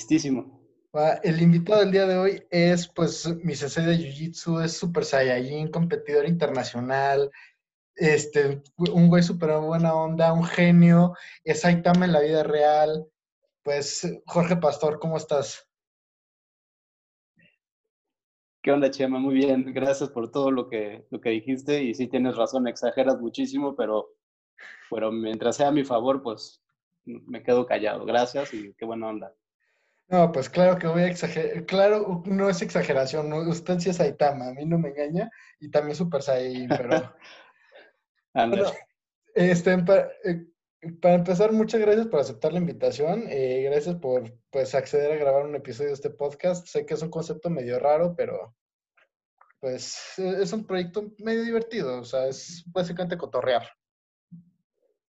Listísimo. El invitado del día de hoy es, pues, mi sensei de Jiu-Jitsu, es Super Saiyajin, competidor internacional, este, un güey súper buena onda, un genio, es Aitama en la vida real. Pues, Jorge Pastor, ¿cómo estás? ¿Qué onda, Chema? Muy bien, gracias por todo lo que, lo que dijiste y sí tienes razón, exageras muchísimo, pero, pero mientras sea a mi favor, pues me quedo callado. Gracias y qué buena onda. No, pues claro que voy a exagerar, claro, no es exageración, usted sí es Aitama, a mí no me engaña y también Super Saiyan, pero... este, eh, para, empezar, muchas gracias por aceptar la invitación, eh, gracias por pues acceder a grabar un episodio de este podcast, sé que es un concepto medio raro, pero pues e, es un proyecto medio divertido, o sea, es básicamente cotorrear.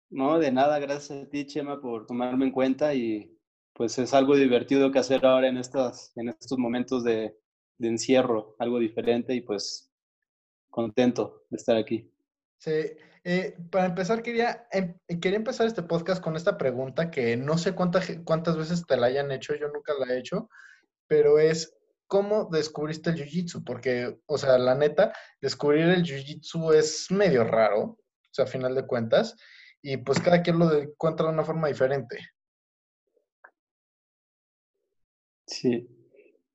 No, de nada, gracias a ti, Chema, por tomarme en cuenta y pues es algo divertido que hacer ahora en, estas, en estos momentos de, encierro, algo diferente y pues contento de estar aquí. Sí, eh, para empezar quería, em, quería empezar este podcast con esta pregunta que no sé cuántas cuántas veces te la hayan hecho, yo nunca la he hecho, pero es, ¿cómo descubriste el Jiu-Jitsu? Porque, o sea, la neta, descubrir el Jiu-Jitsu es medio raro, o sea, a final de cuentas, y pues cada quien lo encuentra de una forma diferente. Sí,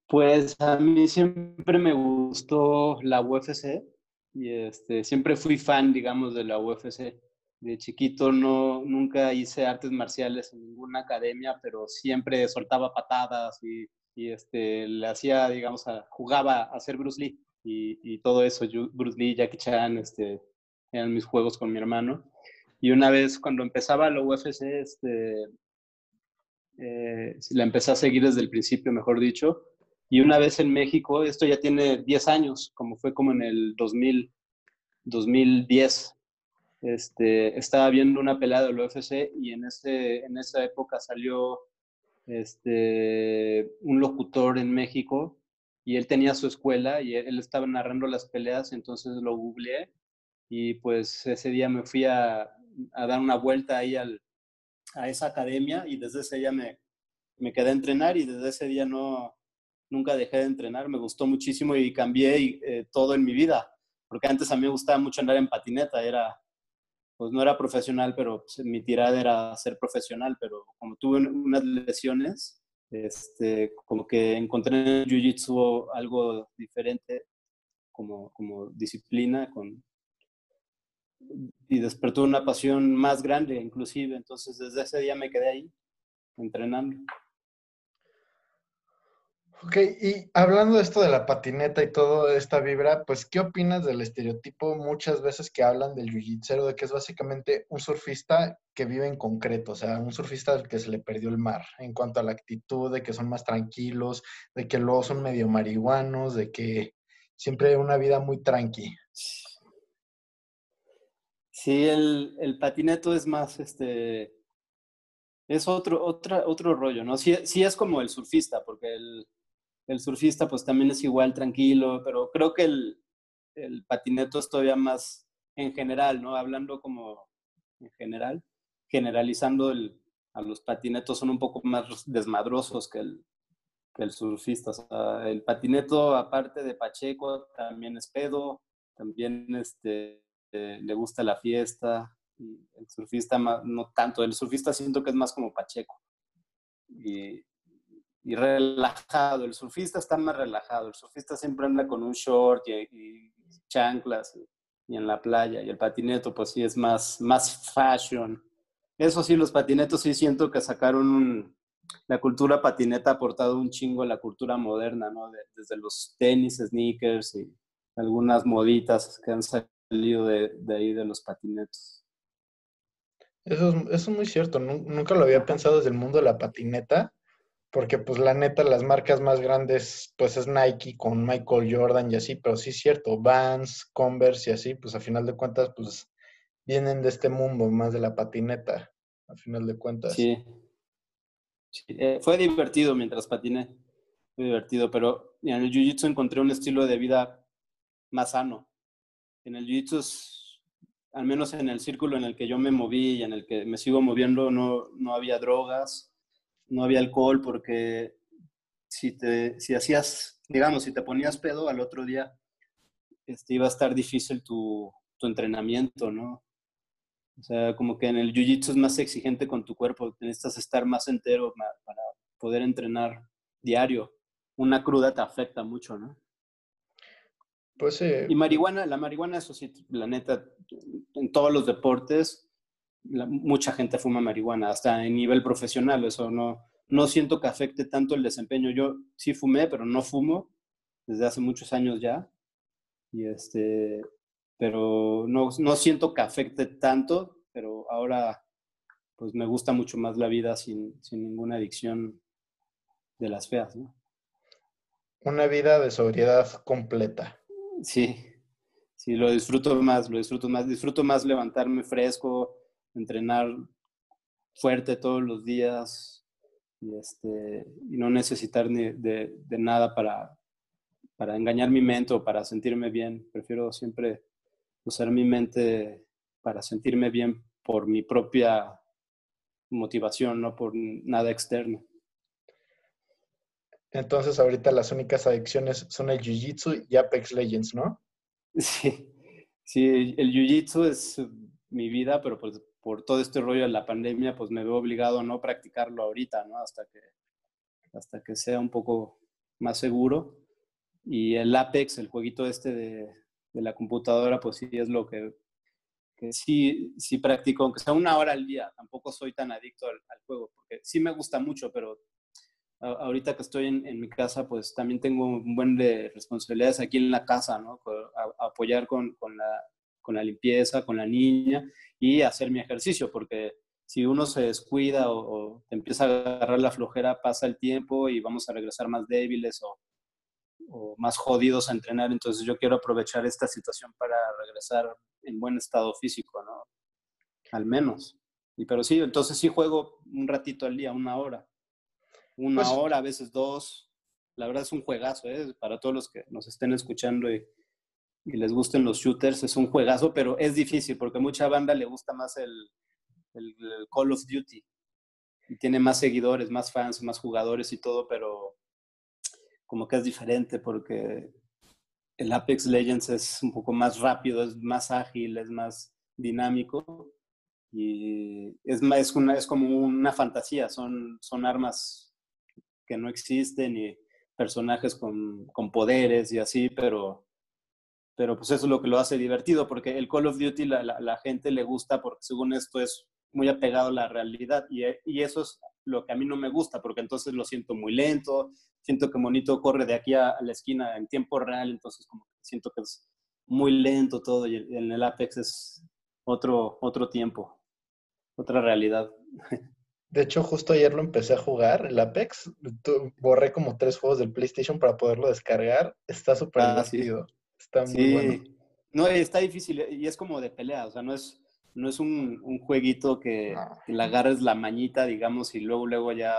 pues a mí siempre me gustó la UFC y este, siempre fui fan, digamos, de la UFC. De chiquito no, nunca hice artes marciales en ninguna academia, pero siempre soltaba patadas y, y este, le hacía, digamos, jugaba a ser Bruce Lee y, y, todo eso. Bruce Lee, Jackie Chan, este, eran mis juegos con mi hermano. Y una vez cuando empezaba la UFC, este, eh, la empecé a seguir desde el principio, mejor dicho. Y una vez en México, esto ya tiene 10 años, como fue como en el 2000, 2010, este, estaba viendo una pelea del UFC y en, ese, en esa época salió este, un locutor en México y él tenía su escuela y él, estaba narrando las peleas, entonces lo googleé y pues ese día me fui a, a dar una vuelta ahí al, a esa academia y desde ese día me, me quedé a entrenar y desde ese día no, nunca dejé de entrenar. Me gustó muchísimo y cambié eh, todo en mi vida, porque antes a mí me gustaba mucho andar en patineta, era, pues no era profesional, pero pues, mi tirada era ser profesional, pero como tuve unas lesiones, este, como que encontré en el Jiu-Jitsu algo diferente como, como disciplina, y despertó una pasión más grande inclusive. Entonces desde ese día me quedé ahí entrenando. Ok, y hablando de esto de la patineta y toda esta vibra, pues, ¿qué opinas del estereotipo muchas veces que hablan del jiu de que es básicamente un surfista que vive en concreto, o sea, un surfista al que se le perdió el mar, en cuanto a la actitud, de que son más tranquilos, de que luego son medio marihuanos, de que siempre hay una vida muy tranqui? Sí, el, el patineto es más, este, es otro, otra, otro rollo, ¿no? Sí, sí es como el surfista, porque el, el, surfista pues también es igual tranquilo, pero creo que el, el patineto es todavía más en general, ¿no? Hablando como en general, generalizando el, a los patinetos son un poco más desmadrosos que el, que el surfista. O sea, el patineto, aparte de Pacheco, también es pedo, también este, le gusta la fiesta. Y el surfista no tanto, el surfista siento que es más como Pacheco. Y, y relajado, el surfista está más relajado, el surfista siempre anda con un short y, chanclas y, en la playa, y el patineto pues sí es más, más fashion. Eso sí, los patinetos sí siento que sacaron la cultura patineta ha aportado un chingo a la cultura moderna, ¿no? desde los tenis, sneakers y algunas moditas que han salido de, ahí de los patinetos. Eso es, eso es muy cierto, nunca lo había pensado desde el mundo de la patineta, porque pues la neta las marcas más grandes pues es Nike con Michael Jordan y así, pero sí es cierto, Vans, Converse y así, pues a final de cuentas pues vienen de este mundo más de la patineta, a final de cuentas. Sí. Eh, fue divertido mientras patiné, fue divertido, pero en el Jiu-Jitsu encontré un estilo de vida más sano en el jiu-jitsu, al menos en el círculo en el que yo me moví y en el que me sigo moviendo, no, no había drogas, no había alcohol, porque si, te, si hacías, digamos, si te ponías pedo al otro día, este, iba a estar difícil tu, tu entrenamiento, ¿no? O sea, como que en el jiu-jitsu es más exigente con tu cuerpo, necesitas estar más entero para poder entrenar diario. Una cruda te afecta mucho, ¿no? Pues sí. Y marihuana, la marihuana, eso sí, la neta, en todos los deportes, mucha gente fuma marihuana, hasta en nivel profesional, eso no, no siento que afecte tanto el desempeño. Yo sí fumé, pero no fumo desde hace muchos años ya. Y este, pero no, no siento que afecte tanto, pero ahora pues me gusta mucho más la vida sin, sin ninguna adicción de las feas, ¿no? Una vida de sobriedad completa. Sí, sí, lo disfruto más, lo disfruto más, disfruto más levantarme fresco, entrenar fuerte todos los días y, este, y no necesitar ni de, nada para, para engañar mi mente o para sentirme bien. Prefiero siempre usar mi mente para sentirme bien por mi propia motivación, no por nada externo. Entonces ahorita las únicas adicciones son el Jiu-Jitsu y Apex Legends, ¿no? Sí, sí, el Jiu-Jitsu es mi vida, pero pues por todo este rollo de la pandemia, pues me veo obligado a no practicarlo ahorita, ¿no? Hasta que, hasta que sea un poco más seguro. Y el Apex, el jueguito este de, de la computadora, pues sí es lo que, que, sí, sí practico, aunque sea una hora al día. Tampoco soy tan adicto al, al juego, porque sí me gusta mucho, pero ahorita que estoy en, mi casa, pues también tengo un buen de responsabilidades aquí en la casa, ¿no? apoyar con, con, la, con, la, limpieza, con la niña y hacer mi ejercicio, porque si uno se descuida o, empieza a agarrar la flojera, pasa el tiempo y vamos a regresar más débiles o, o más jodidos a entrenar. Entonces yo quiero aprovechar esta situación para regresar en buen estado físico, ¿no? Al menos. Y pero sí, entonces sí juego un ratito al día, una hora una pues hora, a veces dos. La verdad es un juegazo, ¿eh? Para todos los que nos estén escuchando y, les gusten los shooters, es un juegazo, pero es difícil porque a mucha banda le gusta más el, el, Call of Duty y tiene más seguidores, más fans, más jugadores y todo, pero como que es diferente porque el Apex Legends es un poco más rápido, es más ágil, es más dinámico y es, es, una, es como una fantasía, son, son armas que no existen y personajes con, con, poderes y así, pero, pero pues eso es lo que lo hace divertido, porque el Call of Duty la, la, gente le gusta porque según esto es muy apegado a la realidad y, y, eso es lo que a mí no me gusta, porque entonces lo siento muy lento, siento que Monito corre de aquí a, la esquina en tiempo real, entonces como siento que es muy lento todo y en el Apex es otro, otro tiempo, otra realidad. De hecho, justo ayer lo empecé a jugar, el Apex. Borré como tres juegos del PlayStation para poderlo descargar. Está súper ah, divertido. Está muy bueno. No, está difícil y es como de pelea. O sea, no es, no es un, un jueguito que, que, le agarres la mañita, digamos, y luego, luego ya,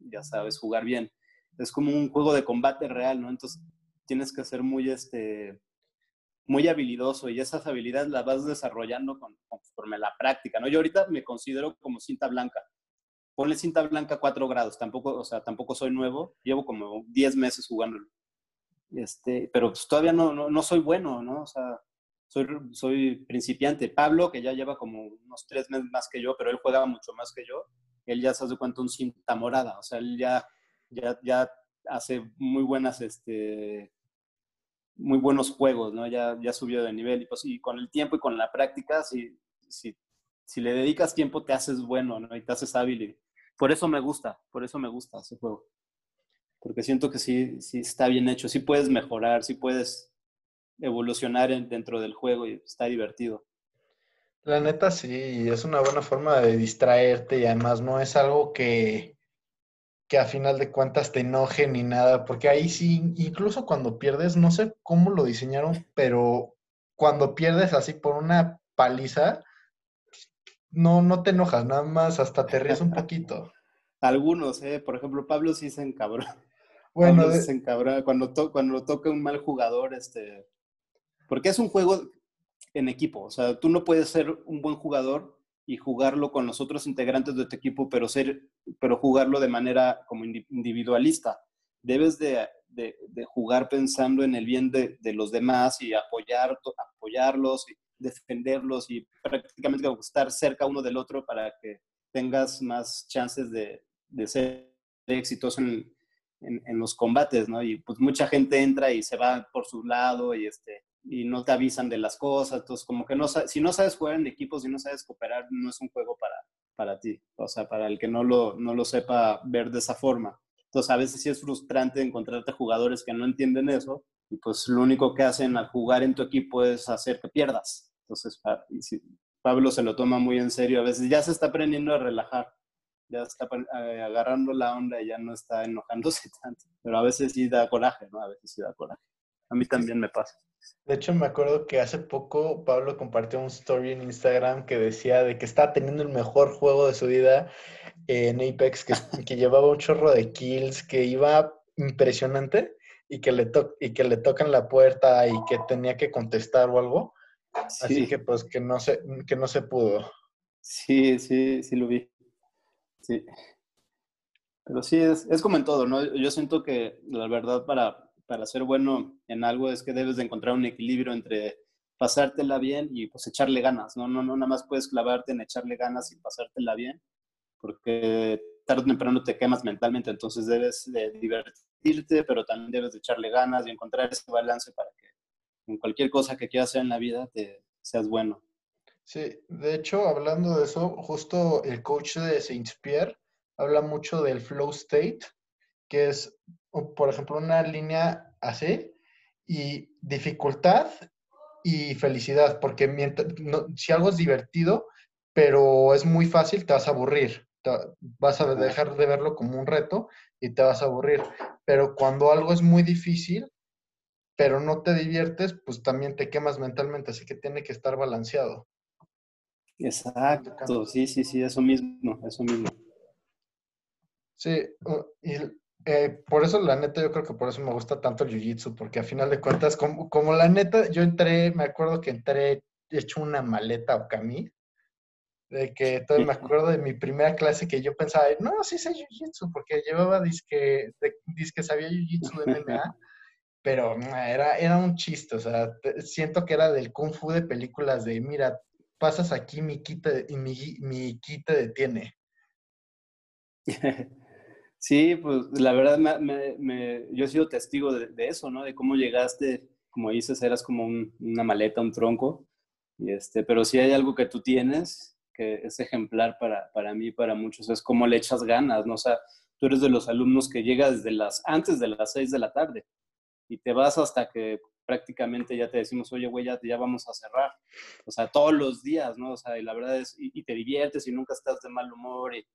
ya sabes jugar bien. Es como un juego de combate real, ¿no? Entonces tienes que ser muy, este, muy habilidoso y esas habilidades las vas desarrollando conforme la práctica, ¿no? Yo ahorita me considero como cinta blanca. Ponle cinta blanca 4 grados, tampoco, o sea, tampoco soy nuevo, llevo como 10 meses jugándolo. Este, pero pues todavía no, no, soy bueno, ¿no? O sea, soy, soy principiante. Pablo, que ya lleva como unos 3 meses más que yo, pero él juega mucho más que yo, él ya se hace cuenta un cinta morada, o sea, él ya, ya, ya hace muy buenas, este, muy buenos juegos, ¿no? Ya, ya subió de nivel y, pues, y con el tiempo y con la práctica, si, si, si le dedicas tiempo te haces bueno, ¿no? Y te haces hábil. Y por eso me gusta, por eso me gusta ese juego. Porque siento que sí, sí está bien hecho, sí puedes mejorar, sí puedes evolucionar dentro del juego y está divertido. La neta sí, es una buena forma de distraerte y además no es algo que, que a final de cuentas te enoje ni nada, porque ahí sí, incluso cuando pierdes, no sé cómo lo diseñaron, pero cuando pierdes así por una paliza, no, no te enojas, nada más hasta te ríes un poquito. Algunos, ¿eh? Por ejemplo, Pablo sí se encabrona. Bueno, Pablo se cuando, to cuando toca un mal jugador, este... Porque es un juego en equipo, o sea, tú no puedes ser un buen jugador y jugarlo con los otros integrantes de tu equipo, pero, ser, pero jugarlo de manera como individualista. Debes de, de, jugar pensando en el bien de, de, los demás y apoyar, apoyarlos, y defenderlos y prácticamente estar cerca uno del otro para que tengas más chances de, ser exitoso en, en, los combates, ¿no? Y pues mucha gente entra y se va por su lado y, este, y no te avisan de las cosas, entonces como que no si no sabes jugar en equipo, si no sabes cooperar, no es un juego para, para ti, o sea, para el que no lo, no lo sepa ver de esa forma. Entonces a veces sí es frustrante encontrarte jugadores que no entienden eso y pues lo único que hacen al jugar en tu equipo es hacer que pierdas. Entonces Pablo se lo toma muy en serio, a veces ya se está aprendiendo a relajar ya está eh, agarrando la onda y ya no está enojándose tanto. Pero a veces sí da coraje, ¿no? A veces sí da coraje. A mí también me pasa. De hecho, me acuerdo que hace poco Pablo compartió un story en Instagram que decía de que estaba teniendo el mejor juego de su vida en Apex, que, que llevaba un chorro de kills, que iba impresionante y que, le y que le tocan la puerta y que tenía que contestar o algo. Así que pues que no se, que no se pudo. Sí, sí, sí lo vi. Sí. Pero sí, es, es como en todo, ¿no? Yo siento que la verdad para, para ser bueno en algo es que debes de encontrar un equilibrio entre pasártela bien y pues echarle ganas, ¿no? No, no nada más puedes clavarte en echarle ganas y pasártela bien, porque tarde o temprano te quemas mentalmente, entonces debes de divertirte, pero también debes de echarle ganas y encontrar ese balance para que en cualquier cosa que quieras hacer en la vida te seas bueno. Sí, de hecho, hablando de eso, justo el coach de Saint Pierre habla mucho del flow state, que es, por ejemplo, una línea así, y dificultad y felicidad, porque mientras, si algo es divertido, pero es muy fácil, te vas a aburrir, vas a dejar de verlo como un reto y te vas a aburrir. Pero cuando algo es muy difícil, pero no te diviertes, pues también te quemas mentalmente, así que tiene que estar balanceado. Exacto, sí, sí, sí, eso mismo, eso mismo. Sí, y eh, por eso la neta, yo creo que por eso me gusta tanto el Jiu-Jitsu, porque a final de cuentas, como, como la neta, yo entré, me acuerdo que entré hecho una maleta o camí, de que todavía me acuerdo de mi primera clase que yo pensaba, no, sí sé Jiu-Jitsu, porque llevaba disque, disque sabía Jiu-Jitsu de MMA, pero era, era un chiste, o sea, siento que era del Kung Fu de películas de, mira, pasas aquí, mi quita y mi, mi te detiene. Sí, pues la verdad me, yo he sido testigo de, eso, ¿no? De cómo llegaste, como dices, eras como una maleta, un tronco. Y este, pero si hay algo que tú tienes, que es ejemplar para, para mí, para muchos, es cómo le echas ganas, ¿no? O sea, tú eres de los alumnos que llega desde las, antes de las seis de la tarde y te vas hasta que prácticamente ya te decimos, oye, güey, ya, ya, vamos a cerrar. O sea, todos los días, ¿no? O sea, y la verdad es, y, te diviertes y nunca estás de mal humor y,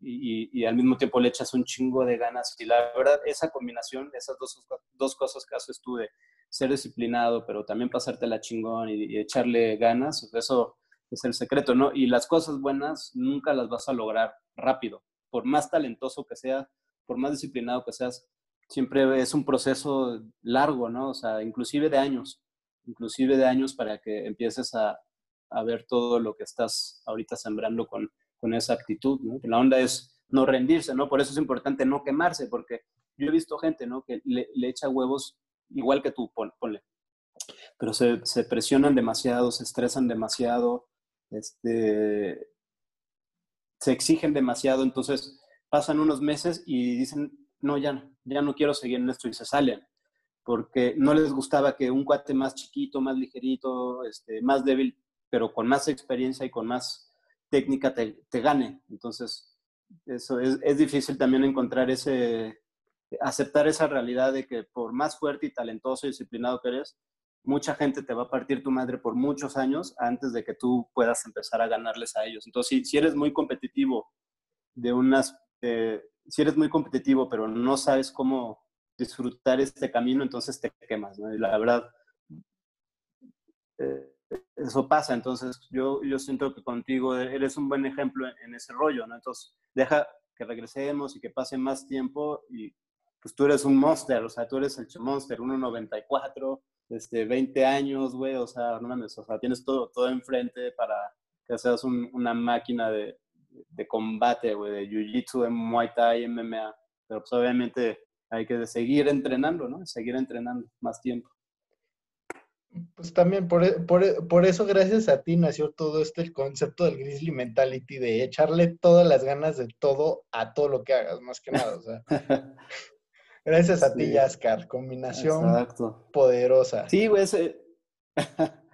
y, al mismo tiempo le echas un chingo de ganas. Y la verdad, esa combinación, esas dos, dos cosas que haces tú de ser disciplinado, pero también pasarte la chingón y, echarle ganas, eso es el secreto, ¿no? Y las cosas buenas nunca las vas a lograr rápido. Por más talentoso que seas, por más disciplinado que seas, siempre es un proceso largo, ¿no? O sea, inclusive de años, inclusive de años para que empieces a, a ver todo lo que estás ahorita sembrando con, con esa actitud, ¿no? La onda es no rendirse, ¿no? Por eso es importante no quemarse, porque yo he visto gente, ¿no? Que le, echa huevos igual que tú, ponle. Pero se, presionan demasiado, se estresan demasiado, este, se exigen demasiado, entonces pasan unos meses y dicen, no, ya, ya no quiero seguir en esto y se salen, porque no les gustaba que un cuate más chiquito, más ligerito, este, más débil, pero con más experiencia y con más técnica te, gane. Entonces, eso es, difícil también encontrar ese, aceptar esa realidad de que por más fuerte y talentoso y disciplinado que eres, mucha gente te va a partir tu madre por muchos años antes de que tú puedas empezar a ganarles a ellos. Entonces, si, si eres muy competitivo de unas, eh, si eres muy competitivo, pero no sabes cómo disfrutar este camino, entonces te quemas, ¿no? Y la verdad, eh, eso pasa. Entonces, yo, yo siento que contigo eres un buen ejemplo en, ese rollo, ¿no? Entonces, deja que regresemos y que pase más tiempo y pues tú eres un monster, o sea, tú eres el monster, 1.94, este, 20 años, güey, o sea, no mames, o sea, tienes todo, todo enfrente para, que seas una máquina de, de combate, güey, de jiu-jitsu, de muay thai, MMA. Pero pues obviamente hay que seguir entrenando, ¿no? Seguir entrenando más tiempo. Pues también por, e, por, e, por, eso, gracias a ti, nació todo este el concepto del Grizzly Mentality, de echarle todas las ganas de todo a todo lo que hagas, más que nada. O sea, gracias a ti, Yaskar, combinación poderosa. Sí, güey,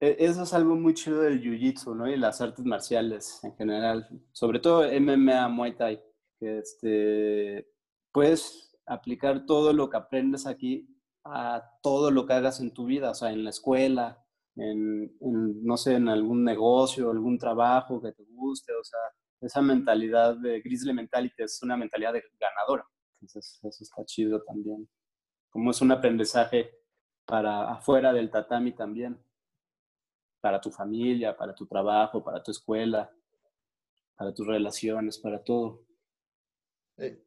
E, eso es algo muy chido del jiu-jitsu, ¿no? Y las artes marciales en general, sobre todo MMA, Muay Thai, que este, puedes aplicar todo lo que aprendes aquí a todo lo que hagas en tu vida, o sea, en la escuela, en, no sé, en algún negocio, algún trabajo que te guste, o sea, esa mentalidad de Grizzly Mentality es una mentalidad de ganadora. Entonces, eso está chido también. Como es un aprendizaje para afuera del tatami también para tu familia, para tu trabajo, para tu escuela, para tus relaciones, para todo. Eh,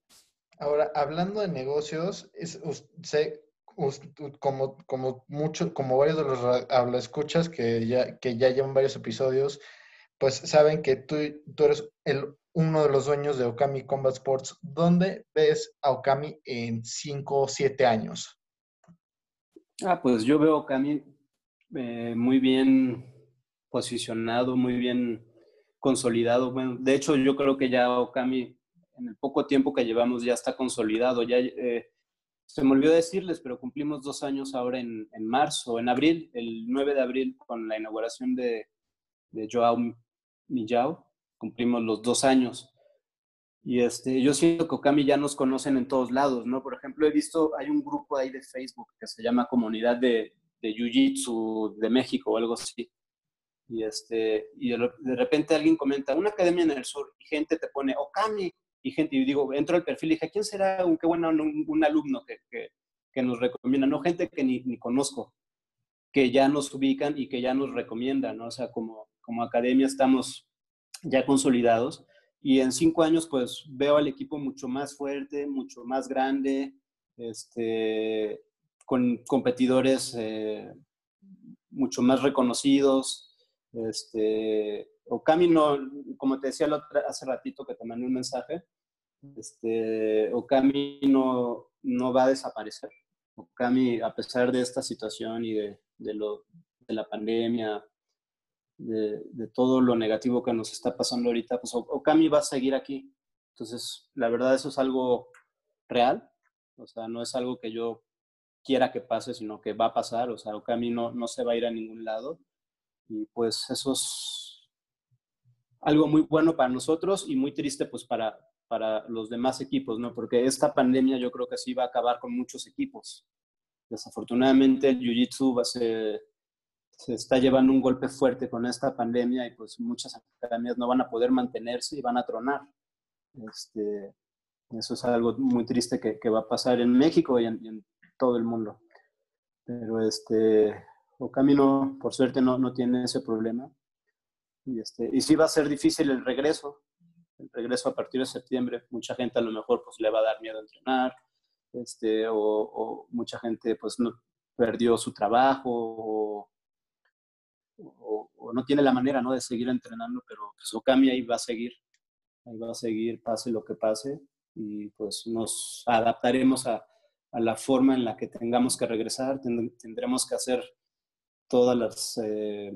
ahora, hablando de negocios, es, como, como, mucho, como varios de los habla escuchas que ya, que ya llevan varios episodios, pues saben que tú, tú eres el, uno de los dueños de Okami Combat Sports. ¿Dónde ves a Okami en 5 o 7 años? Ah, pues yo veo Okami eh, muy bien posicionado, muy bien consolidado. Bueno, de hecho, yo creo que ya Okami, en el poco tiempo que llevamos, ya está consolidado. Ya eh, se me olvidó decirles, pero cumplimos dos años ahora en, en, marzo, en abril, el 9 de abril, con la inauguración de, de Joao Millao, cumplimos los dos años. Y este, yo siento que Okami ya nos conocen en todos lados, ¿no? Por ejemplo, he visto, hay un grupo ahí de Facebook que se llama Comunidad de, de Jiu-Jitsu de México o algo así. Y, este, y de repente alguien comenta, una academia en el sur, y gente te pone, Okami, y gente, y digo, entro al perfil y dije, ¿quién será un, qué bueno, un, alumno que, que, que, nos recomienda? No, gente que ni, ni, conozco, que ya nos ubican y que ya nos recomiendan, ¿no? O sea, como, como academia estamos ya consolidados y en cinco años pues veo al equipo mucho más fuerte, mucho más grande, este, con competidores eh, mucho más reconocidos. Este, Okami no, como te decía hace ratito que te mandé un mensaje, este, Okami no, no va a desaparecer. Okami, a pesar de esta situación y de, de, lo, de la pandemia, de, de, todo lo negativo que nos está pasando ahorita, pues Okami va a seguir aquí. Entonces, la verdad, eso es algo real. O sea, no es algo que yo quiera que pase, sino que va a pasar, o sea, Okami no, no se va a ir a ningún lado. Y pues eso es algo muy bueno para nosotros y muy triste pues para, para los demás equipos, ¿no? Porque esta pandemia yo creo que sí va a acabar con muchos equipos. Desafortunadamente el Jiu-Jitsu se, se está llevando un golpe fuerte con esta pandemia y pues muchas academias no van a poder mantenerse y van a tronar. Este, eso es algo muy triste que, que va a pasar en México y en, todo el mundo. Pero este, Okami no, por suerte no, no tiene ese problema. Y, este, y sí va a ser difícil el regreso, el regreso a partir de septiembre. Mucha gente a lo mejor pues le va a dar miedo a entrenar, este, o, mucha gente pues no, perdió su trabajo o, o, no tiene la manera ¿no? de seguir entrenando, pero pues Okami ahí va a seguir, ahí va a seguir, pase lo que pase, y pues nos adaptaremos a, a la forma en la que tengamos que regresar, tendremos que hacer todas las eh,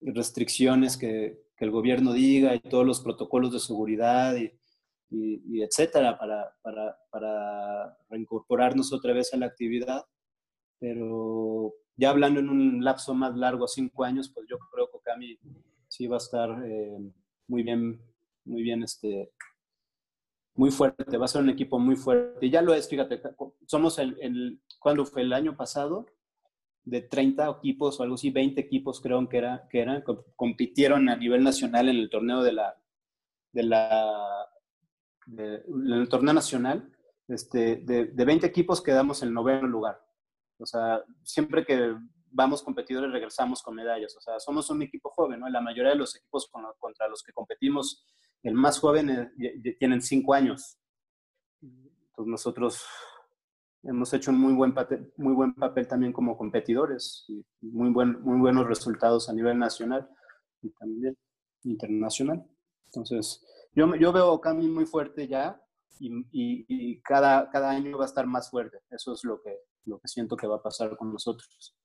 restricciones que, que, el gobierno diga y todos los protocolos de seguridad y, y, etcétera para, para, para, reincorporarnos otra vez a la actividad. Pero ya hablando en un lapso más largo, cinco años, pues yo creo que Okami sí va a estar eh, muy bien, muy bien este, muy fuerte, va a ser un equipo muy fuerte. Y ya lo es, fíjate, somos el, el ¿cuándo fue? El año pasado, de 30 equipos o algo así, 20 equipos creo que, era, que eran, compitieron a nivel nacional en el torneo de la, de la, en el torneo nacional. Este, de, de 20 equipos quedamos en noveno lugar. O sea, siempre que vamos competidores regresamos con medallas. O sea, somos un equipo joven, ¿no? La mayoría de los equipos contra los que competimos el más joven eh, tienen cinco años. Entonces nosotros hemos hecho un muy buen, papel, muy buen papel también como competidores y muy, buen, muy buenos resultados a nivel nacional. y también internacional. Entonces, yo, yo veo Okami muy fuerte ya y, y, cada, cada año va a estar más fuerte. Eso es lo que, lo que siento que va a pasar con nosotros.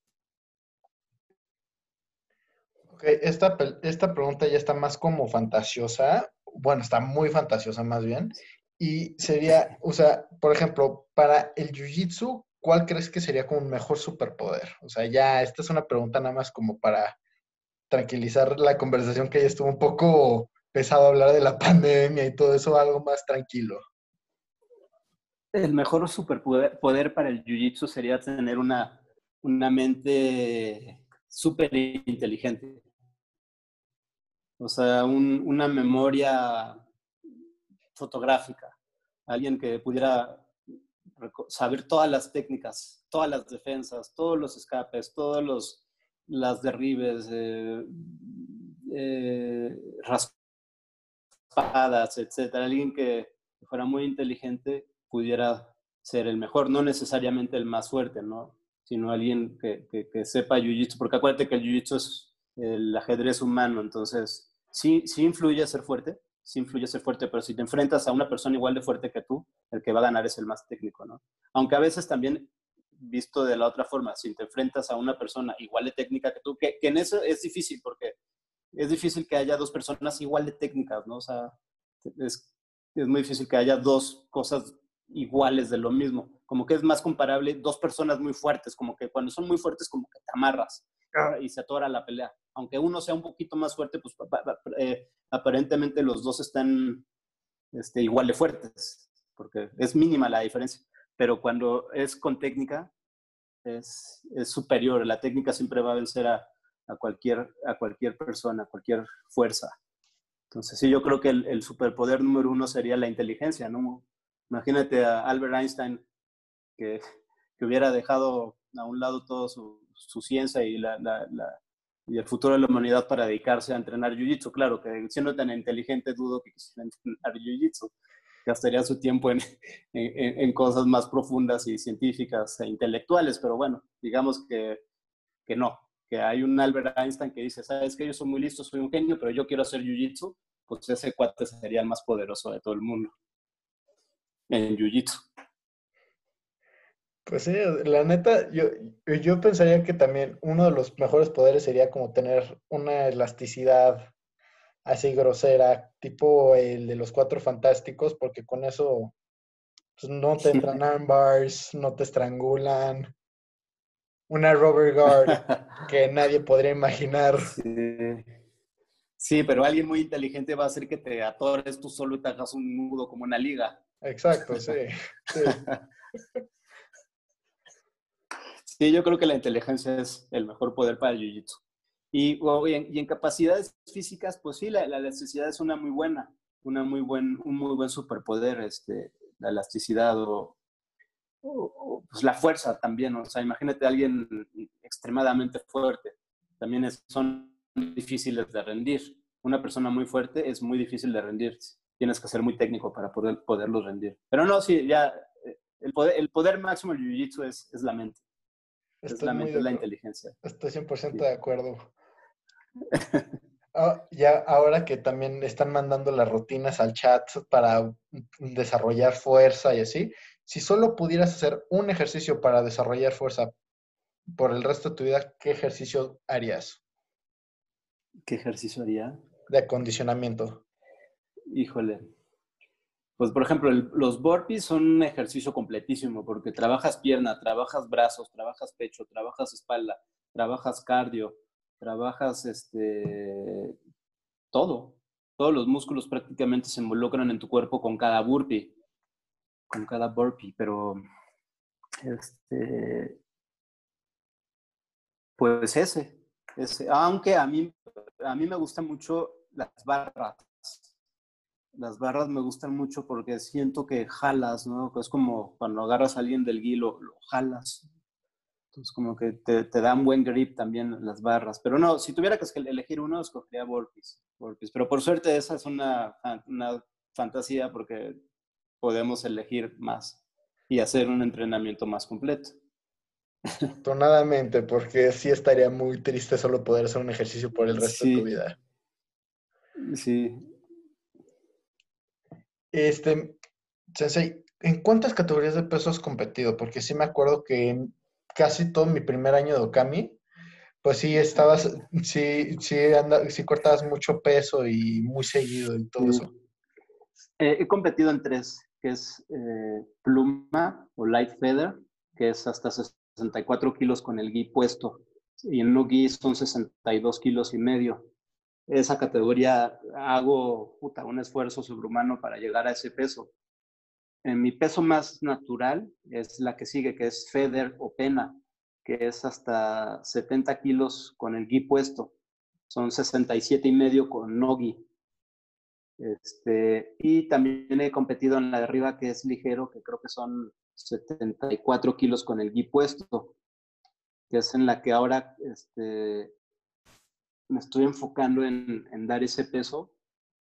Ok, esta, esta pregunta ya está más como fantasiosa. Bueno, está muy fantasiosa más bien. Y sería, o sea, por ejemplo, para el Jiu-Jitsu, ¿cuál crees que sería como un mejor superpoder? O sea, ya esta es una pregunta nada más como para tranquilizar la conversación que ya estuvo un poco pesado hablar de la pandemia y todo eso, algo más tranquilo. El mejor superpoder para el Jiu-Jitsu sería tener una, una mente súper inteligente. O sea, una memoria fotográfica. Alguien que pudiera saber todas las técnicas, todas las defensas, todos los escapes, todos los las derribes, eh, eh, raspadas, etcétera. Alguien que fuera muy inteligente pudiera ser el mejor, no necesariamente el más fuerte, ¿no? Sino alguien que, que, sepa jiu-jitsu, porque acuérdate que el jiu-jitsu es el ajedrez humano, entonces sí, sí influye ser fuerte, sí influye ser fuerte, pero si te enfrentas a una persona igual de fuerte que tú, el que va a ganar es el más técnico, ¿no? Aunque a veces también visto de la otra forma, si te enfrentas a una persona igual de técnica que tú, que, en eso es difícil, porque es difícil que haya dos personas igual de técnicas, ¿no? O sea, es, es muy difícil que haya dos cosas iguales de lo mismo. Como que es más comparable dos personas muy fuertes, como que cuando son muy fuertes, como que te amarras y se atora la pelea. Aunque uno sea un poquito más fuerte, pues eh, aparentemente los dos están este, igual de fuertes, porque es mínima la diferencia pero cuando es con técnica, es, es superior. La técnica siempre va a vencer a, a, cualquier, a cualquier persona, a cualquier fuerza. Entonces, sí, yo creo que el, el, superpoder número uno sería la inteligencia, ¿no? Imagínate a Albert Einstein que, que hubiera dejado a un lado toda su, su, ciencia y, la, la, la, y el futuro de la humanidad para dedicarse a entrenar Jiu-Jitsu. Claro, que siendo tan inteligente dudo que quisiera entrenar Jiu-Jitsu gastaría su tiempo en, cosas más profundas y científicas e intelectuales, pero bueno, digamos que, que no, que hay un Albert Einstein que dice, sabes que yo soy muy listo, soy un genio, pero yo quiero hacer Jiu-Jitsu, pues ese cuate sería el más poderoso de todo el mundo en Jiu-Jitsu. Pues sí, la neta, yo, yo pensaría que también uno de los mejores poderes sería como tener una elasticidad así grosera, tipo el de los cuatro fantásticos, porque con eso pues, no te entran armbars, no te estrangulan. Una rubber guard que nadie podría imaginar. Sí. pero alguien muy inteligente va a hacer que te atores tú solo y te hagas un nudo como una liga. Exacto, sí. Sí, yo creo que la inteligencia es el mejor poder para el jiu-jitsu. Y, y, en, capacidades físicas, pues sí, la, elasticidad es una muy buena, una muy buen, un muy buen superpoder, este, la elasticidad o, pues la fuerza también. O sea, imagínate a alguien extremadamente fuerte, también es, son difíciles de rendir. Una persona muy fuerte es muy difícil de rendir. Tienes que ser muy técnico para poder, poderlos rendir. Pero no, sí, ya, eh, el poder, el poder máximo del jiu-jitsu es, es la mente. Es la mente, es la inteligencia. Estoy 100% de acuerdo. Ah, ya ahora que también están mandando las rutinas al chat para desarrollar fuerza y así, si solo pudieras hacer un ejercicio para desarrollar fuerza por el resto de tu vida, ¿qué ejercicio harías? ¿Qué ejercicio haría? De acondicionamiento. Híjole. Pues, por ejemplo, los burpees son un ejercicio completísimo porque trabajas pierna, trabajas brazos, trabajas pecho, trabajas espalda, trabajas cardio, trabajas este, todo. Todos los músculos prácticamente se involucran en tu cuerpo con cada burpee, con cada burpee, pero este, pues ese, ese, aunque a mí, a mí me gustan mucho las barras. Las barras me gustan mucho porque siento que jalas, ¿no? Es como cuando agarras a alguien del guilo, lo jalas, entonces, como que te, te da un buen grip también las barras. Pero no, si tuviera que elegir uno, escogería burpees. Pero por suerte esa es una, una fantasía porque podemos elegir más y hacer un entrenamiento más completo. Tonadamente, porque sí estaría muy triste solo poder hacer un ejercicio por el resto de tu vida. Sí. Este, Sensei, ¿en cuántas categorías de peso has competido? Porque sí me acuerdo que en casi todo mi primer año de Okami, pues sí estabas, sí, sí, anda, sí cortabas mucho peso y muy seguido y todo eso. Eh, he competido en tres, que es eh, pluma o light feather, que es hasta 64 kilos con el gui puesto, y en no gui son 62 kilos y medio. Esa categoría hago un esfuerzo sobrehumano para llegar a ese peso. En mi peso más natural es la que sigue, que es feather o pena, que es hasta 70 kilos con el gui puesto. Son 67 y medio con no gui. Este, y también he competido en la de arriba, que es ligero, que creo que son 74 kilos con el gui puesto, que es en la que ahora este, me estoy enfocando en, en, dar ese peso.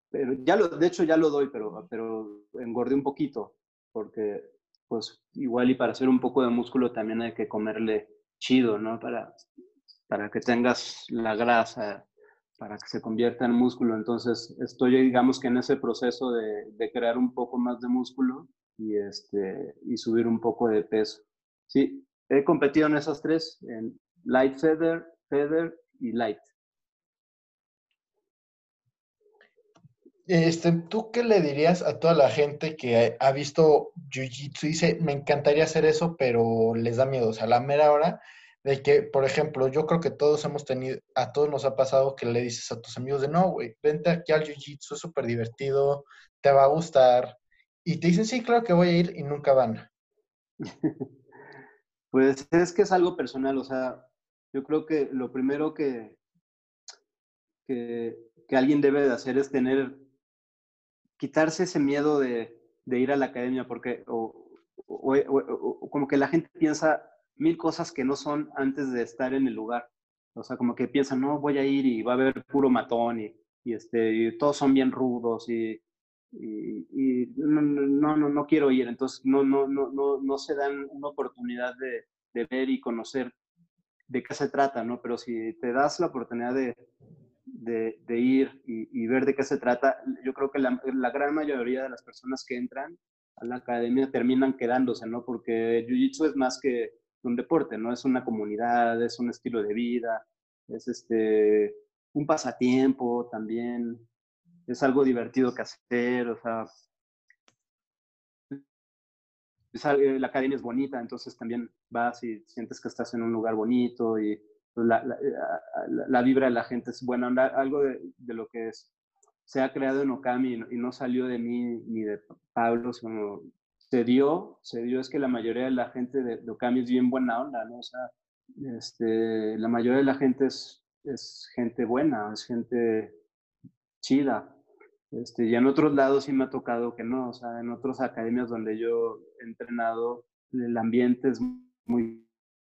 Pero ya lo, de hecho ya lo doy, pero, pero engordé un poquito, porque pues igual y para hacer un poco de músculo también hay que comerle chido, ¿no? Para, para que tengas la grasa para que se convierta en músculo. Entonces, estoy, digamos que en ese proceso de, de, crear un poco más de músculo y, este, y subir un poco de peso. Sí, he competido en esas tres, en light feather, feather y light. Este, ¿Tú qué le dirías a toda la gente que ha visto Jiu-Jitsu y dice, me encantaría hacer eso, pero les da miedo? O sea, la mera hora de que, por ejemplo, yo creo que todos hemos tenido, a todos nos ha pasado que le dices a tus amigos de, no, güey, vente aquí al Jiu-Jitsu, es súper divertido, te va a gustar. Y te dicen, sí, claro que voy a ir y nunca van. Pues es que es algo personal, o sea, yo creo que lo primero que, que alguien debe de hacer es tener, quitarse ese miedo de, ir a la academia, porque, como que la gente piensa, mil cosas que no son antes de estar en el lugar. O sea, como que piensan, no, voy a ir y va a haber puro matón y, y este, todos son bien rudos y, no, no, no, quiero ir. Entonces, no, no, no, no, no se dan una oportunidad de, de ver y conocer de qué se trata, ¿no? Pero si te das la oportunidad de, de, ir y, ver de qué se trata, yo creo que la, gran mayoría de las personas que entran a la academia terminan quedándose, ¿no? Porque Jiu-Jitsu es más que un deporte, ¿no? Es una comunidad, es un estilo de vida, es este, un pasatiempo también, es algo divertido que hacer, o sea, es, la academia es bonita, entonces también vas y sientes que estás en un lugar bonito y la, la, la vibra de la gente es buena, algo de, de, lo que es, se ha creado en Okami y no, salió de mí ni de Pablo, sino se dio, se dio es que la mayoría de la gente de, de Okami es bien buena onda, ¿no? O sea, este, la mayoría de la gente es, es gente buena, es gente chida. Este, y en otros lados sí me ha tocado que no, o sea, en otras academias donde yo he entrenado, el ambiente es muy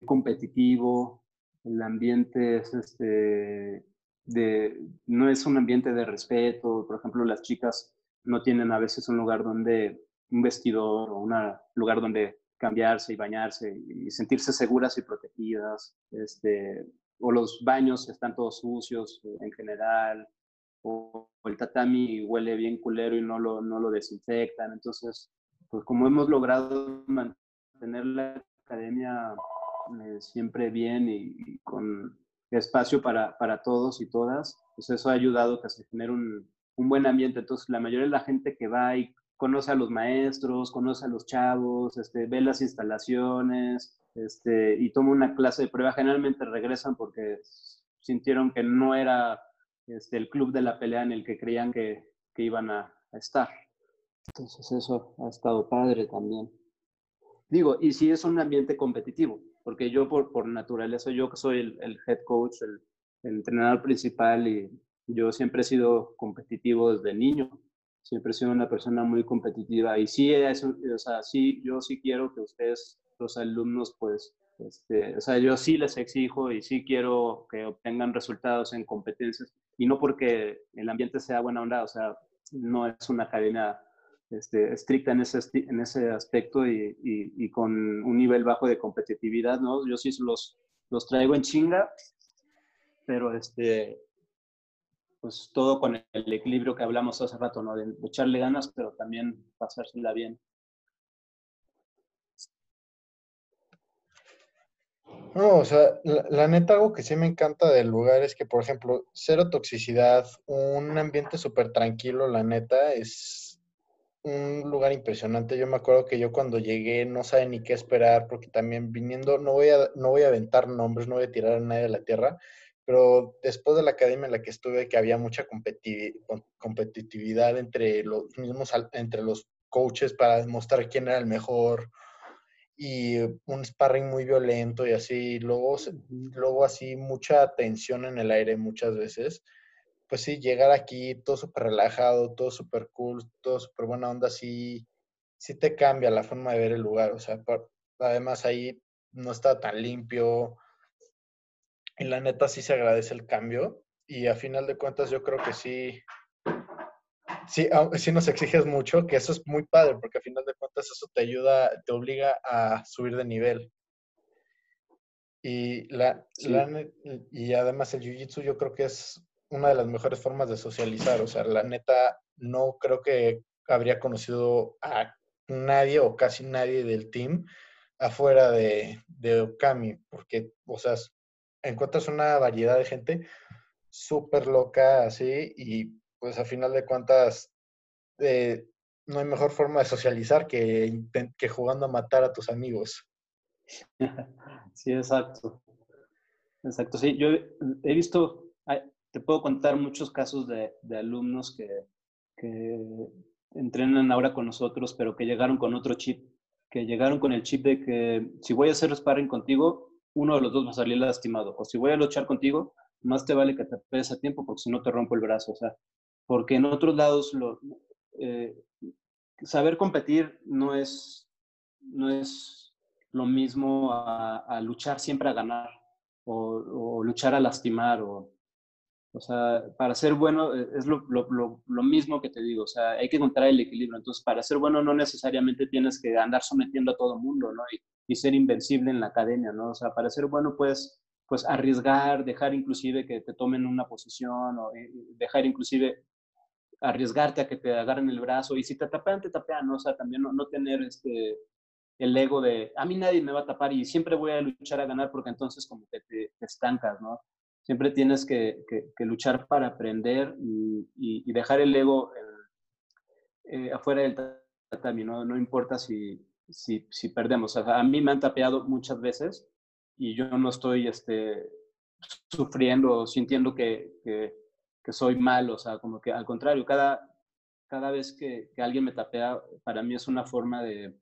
competitivo, el ambiente es este, de, no es un ambiente de respeto, por ejemplo, las chicas no tienen a veces un lugar donde un vestidor o un lugar donde cambiarse y bañarse y sentirse seguras y protegidas, este, o los baños están todos sucios eh, en general, o, el tatami huele bien culero y no lo, no lo desinfectan. Entonces, pues como hemos logrado mantener la academia eh, siempre bien y, y, con espacio para, para todos y todas, pues eso ha ayudado a que se genere un, un buen ambiente. Entonces, la mayoría de la gente que va y conoce a los maestros, conoce a los chavos, este, ve las instalaciones este, y toma una clase de prueba. Generalmente regresan porque sintieron que no era este, el club de la pelea en el que creían que, que iban a, a, estar. Entonces eso ha estado padre también. Digo, y sí es un ambiente competitivo, porque yo por, por naturaleza, yo que soy el, el head coach, el, entrenador principal y yo siempre he sido competitivo desde niño siempre he sido una persona muy competitiva y sí, eso, o sea, sí, yo sí quiero que ustedes, los alumnos, pues, este, o sea, yo sí les exijo y sí quiero que obtengan resultados en competencias y no porque el ambiente sea buena onda, o sea, no es una academia este, estricta en ese, en ese aspecto y, y, con un nivel bajo de competitividad, ¿no? Yo sí los, los traigo en chinga, pero este, pues todo con el equilibrio que hablamos hace rato, ¿no? De, echarle ganas, pero también pasársela bien. No, o sea, la, neta, algo que sí me encanta del lugar es que, por ejemplo, cero toxicidad, un ambiente súper tranquilo, la neta, es un lugar impresionante. Yo me acuerdo que yo cuando llegué no sabía ni qué esperar, porque también viniendo, no voy a, no voy a aventar nombres, no voy a tirar a nadie de la tierra, pero después de la academia en la que estuve, que había mucha competitividad entre los mismos, entre los coaches para demostrar quién era el mejor y un sparring muy violento y así, luego, luego así mucha tensión en el aire muchas veces. Pues sí, llegar aquí todo súper relajado, todo súper cool, todo súper buena onda, sí, sí te cambia la forma de ver el lugar. O sea, además ahí no está tan limpio, y la neta sí se agradece el cambio y a final de cuentas yo creo que sí, sí, sí nos exiges mucho, que eso es muy padre porque a final de cuentas eso te ayuda, te obliga a subir de nivel. Y, la, y además el Jiu-Jitsu yo creo que es una de las mejores formas de socializar. O sea, la neta, no creo que habría conocido a nadie o casi nadie del team afuera de, de Okami, porque, o sea, encuentras una variedad de gente súper loca así y pues a final de cuentas eh, no hay mejor forma de socializar que, que jugando a matar a tus amigos. Sí, exacto. Exacto, sí. Yo he visto, te puedo contar muchos casos de, de alumnos que, que entrenan ahora con nosotros, pero que llegaron con otro chip, que llegaron con el chip de que si voy a hacer sparring contigo, uno de los dos va a salir lastimado. O si voy a luchar contigo, más te vale que te pegues a tiempo porque si no te rompo el brazo. O sea, porque en otros lados lo, eh, saber competir no es, no es lo mismo a, luchar siempre a ganar o, luchar a lastimar o, o sea, para ser bueno eh, es lo, lo, lo, mismo que te digo, o sea, hay que encontrar el equilibrio. Entonces, para ser bueno no necesariamente tienes que andar sometiendo a todo mundo, ¿no? Y, y, ser invencible en la academia, ¿no? O sea, para ser bueno puedes pues arriesgar, dejar inclusive que te tomen una posición o eh, dejar inclusive arriesgarte a que te agarren el brazo y si te tapean, te tapean, ¿no? O sea, también no, no tener este, el ego de a mí nadie me va a tapar y siempre voy a luchar a ganar porque entonces como que te, te estancas, ¿no? Siempre tienes que, luchar para aprender y, dejar el ego eh, afuera del tatami, ¿no? No importa si, si, perdemos. a mí me han tapeado muchas veces y yo no estoy este, sufriendo, sintiendo que, soy malo, o sea, como que al contrario, cada, cada vez que, alguien me tapea, para mí es una forma de,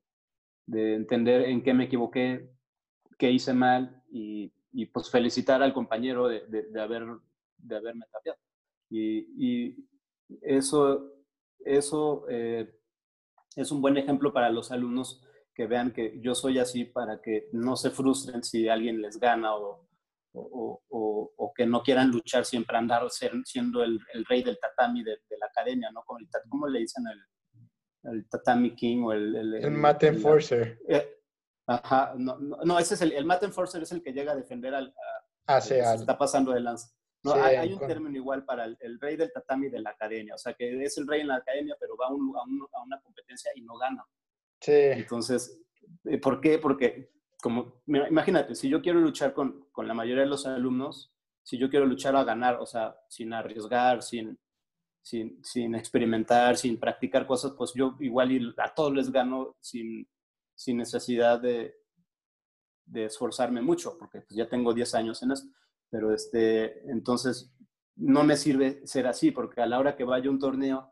de entender en qué me equivoqué, qué hice mal y, y pues felicitar al compañero de, de, haber, de haberme tapeado. Y, y eso, eso eh, es un buen ejemplo para los alumnos que vean que yo soy así para que no se frustren si alguien les gana o, o, o, que no quieran luchar siempre, andar siendo el, el rey del tatami de, la academia, ¿no? Como, el, ¿Cómo le dicen el, el tatami king o el... El, el, Mat Enforcer. Eh, Ajá, no, no, ese es el, el Matt Enforcer es el que llega a defender al, ah, sí, al... está pasando de lanza. No, hay, un término igual para el, rey del tatami de la academia, o sea, que es el rey en la academia, pero va a, un, a, una competencia y no gana. Sí. Entonces, eh, ¿por qué? Porque, como, imagínate, si yo quiero luchar con, con la mayoría de los alumnos, si yo quiero luchar a ganar, o sea, sin arriesgar, sin, sin, sin experimentar, sin practicar cosas, pues yo igual a todos les gano sin, sin necesidad de, de esforzarme mucho, porque pues, ya tengo 10 años en esto. Pero este, entonces no me sirve ser así, porque a la hora que vaya un torneo,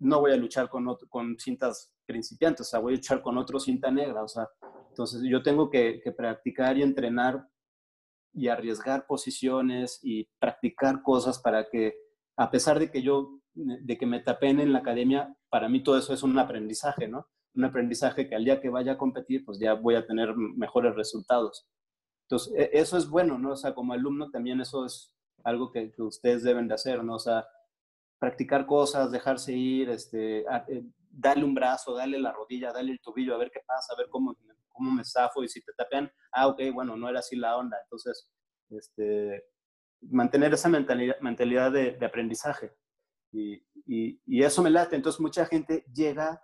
no voy a luchar con, con cintas principiantes, o sea, voy a luchar con otro cinta negra, o sea, entonces yo tengo que, que practicar y entrenar y arriesgar posiciones y practicar cosas para que, a pesar de que yo, de que me tapen en la academia, para mí todo eso es un aprendizaje, ¿no? Un aprendizaje que al día que vaya a competir, pues ya voy a tener mejores resultados. Entonces, e, eso es bueno, ¿no? O sea, como alumno también eso es algo que, ustedes deben de hacer, ¿no? O sea, practicar cosas, dejarse ir, este, eh, darle un brazo, darle la rodilla, darle el tobillo, a ver qué pasa, a ver cómo, cómo me zafo y si te tapean, ah, ok, bueno, no era así la onda. Entonces, este, mantener esa mentalidad, mentalidad de, aprendizaje. Y, y, eso me late. Entonces mucha gente llega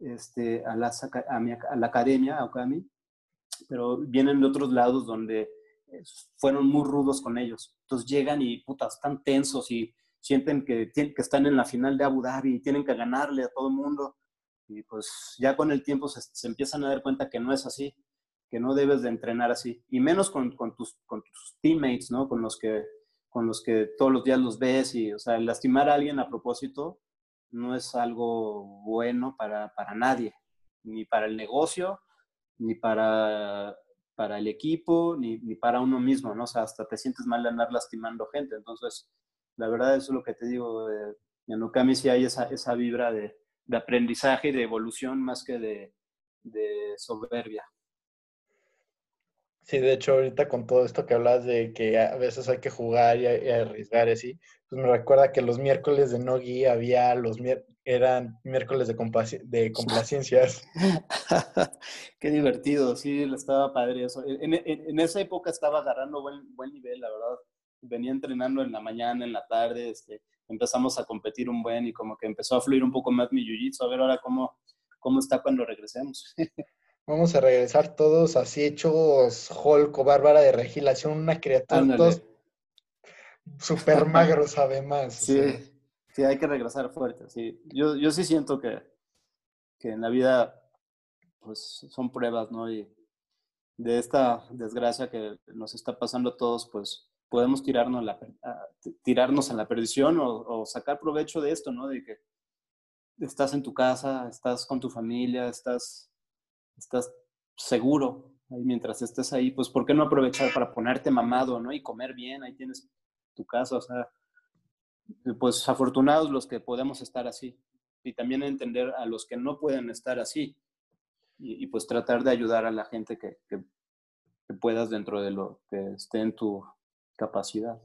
este, a, la, a, la academia, a Okami, pero vienen de otros lados donde eh, fueron muy rudos con ellos. Entonces llegan y, puta, están tensos y sienten que, que están en la final de Abu Dhabi y tienen que ganarle a todo el mundo. Y pues ya con el tiempo se, se, empiezan a dar cuenta que no es así, que no debes de entrenar así. Y menos con, con, tus, con tus teammates, ¿no? Con los, que, con los que todos los días los ves. Y, o sea, lastimar a alguien a propósito no es algo bueno para, para nadie, ni para el negocio, ni para, para el equipo, ni, ni, para uno mismo, ¿no? O sea, hasta te sientes mal de andar lastimando gente. Entonces, la verdad, eso es lo que te digo. Eh, en Okami sí hay esa, esa vibra de, de, aprendizaje y de evolución más que de, de soberbia. Sí, de hecho, ahorita con todo esto que hablas de que a veces hay que jugar y, arriesgar así, pues me recuerda que los miércoles de Nogi había los eran miércoles de, de complacencias. Qué divertido, sí, estaba padre eso. En, en, esa época estaba agarrando buen, buen nivel, la verdad. Venía entrenando en la mañana, en la tarde, este, empezamos a competir un buen y como que empezó a fluir un poco más mi jiu-jitsu. A ver ahora cómo, cómo está cuando regresemos. Vamos a regresar todos así hechos Hulk o Bárbara de Regilación, una criatura todos súper magros además. Sí, sí, hay que regresar fuerte. Sí. Yo, yo sí siento que, que en la vida pues son pruebas, ¿no? Y de esta desgracia que nos está pasando a todos, pues podemos tirarnos, la, tirarnos a la perdición o, o, sacar provecho de esto, ¿no? De que estás en tu casa, estás con tu familia, estás estás seguro ahí mientras estés ahí, pues ¿por qué no aprovechar para ponerte mamado, ¿no? Y comer bien, ahí tienes tu casa, o sea, pues afortunados los que podemos estar así y también entender a los que no pueden estar así y, pues tratar de ayudar a la gente que, que, puedas dentro de lo que esté en tu capacidad.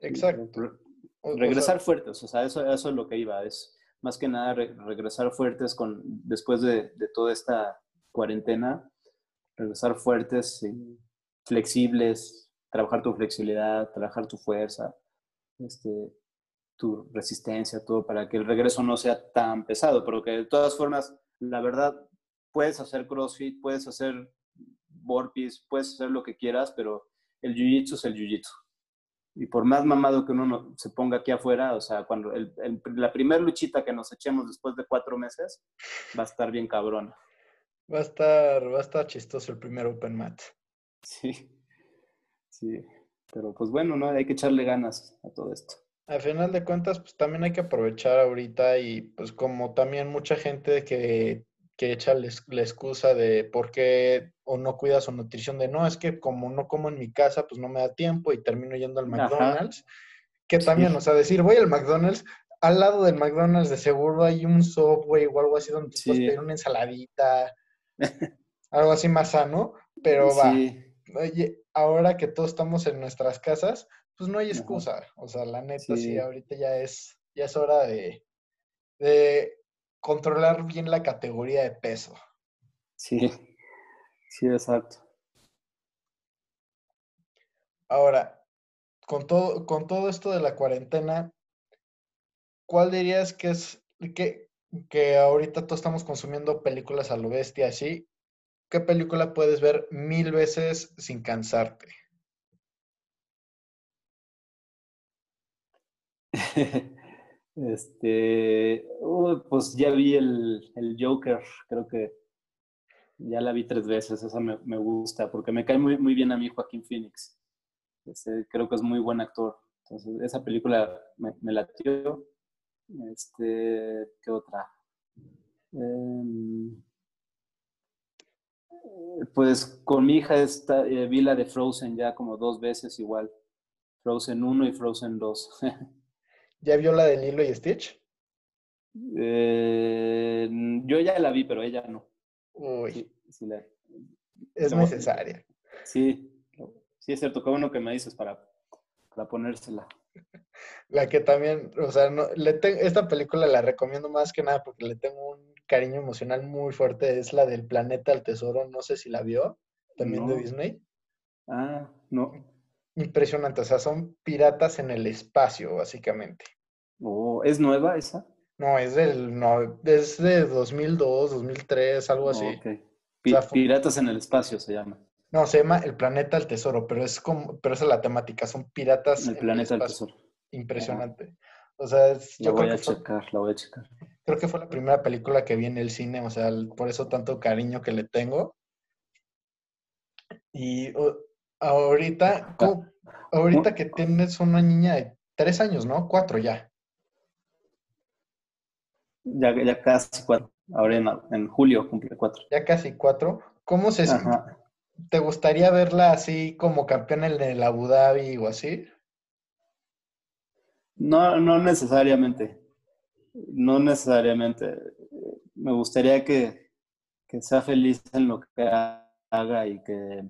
Exacto. regresar fuertes, o sea, eso, eso es lo que iba, es más que nada regresar fuertes con, después de, toda esta cuarentena, regresar fuertes y flexibles, trabajar tu flexibilidad, trabajar tu fuerza, este, tu resistencia, todo para que el regreso no sea tan pesado, porque de todas formas, la verdad, puedes hacer CrossFit, puedes hacer burpees, puedes hacer lo que quieras, pero el jiu-jitsu es el jiu-jitsu y por más mamado que uno se ponga aquí afuera, o sea, cuando la primera luchita que nos echemos después de cuatro meses, va a estar bien cabrona. Va a estar, va a estar chistoso el primer Open Mat. Sí, sí, pero pues bueno, ¿no? Hay que echarle ganas a todo esto. Al final de cuentas, pues también hay que aprovechar ahorita y pues como también mucha gente que que echa la excusa de por qué o no cuida su nutrición, de no, es que como no como en mi casa, pues no me da tiempo y termino yendo al McDonald's. Que también, o sea, decir, voy al McDonald's, al lado del McDonald's de seguro hay un Subway o algo así donde sí. puedes pedir una ensaladita, algo así más sano, pero va. Oye, ahora que todos estamos en nuestras casas, pues no hay excusa. O sea, la neta, sí, ahorita ya es, ya es hora de, de controlar bien la categoría de peso. Sí, sí, exacto. Ahora, con todo, con todo esto de la cuarentena, ¿cuál dirías que es que, que ahorita todos estamos consumiendo películas a lo bestia así? ¿Qué película puedes ver mil veces sin cansarte? Este, pues ya vi el, el, Joker, creo que ya la vi tres veces, esa me, me, gusta, porque me cae muy, muy bien a mí Joaquín Phoenix. Creo que es muy buen actor. Entonces, esa película me, me latió. Este, ¿qué otra? Em, pues con mi hija esta, eh, vi la de Frozen ya como dos veces igual. Frozen 1 y Frozen 2. ¿Ya vio la de Lilo y Stitch? Eh, yo ya la vi, pero ella no. Uy. Es necesaria. Sí, sí es cierto. Qué bueno que me dices para, para ponérsela. La que también, o sea, no, le esta película la recomiendo más que nada porque le tengo un cariño emocional muy fuerte. Es la del Planeta al Tesoro. No sé si la vio, también de Disney. Ah, no. impresionante. O sea, son piratas en el espacio, básicamente. Oh, ¿Es nueva esa? No, es del no, es de 2002, 2003, algo así. piratas en el espacio se llama. No, se llama El Planeta del Tesoro, pero es como, pero esa es la temática, son piratas. El Planeta del Tesoro. Impresionante. O sea, es, yo voy a checar, la voy a checar. Creo que fue la primera película que vi en el cine, o sea, por eso tanto cariño que le tengo. Y ahorita, ahorita que tienes una niña de tres años, ¿no? Cuatro ya. Ya, ya casi cuatro. Ahora en, julio cumple cuatro. Ya casi cuatro. ¿Cómo se ¿Te gustaría verla así como campeona en el Abu Dhabi o así? No, no necesariamente. No necesariamente. Me gustaría que, que sea feliz en lo que haga y que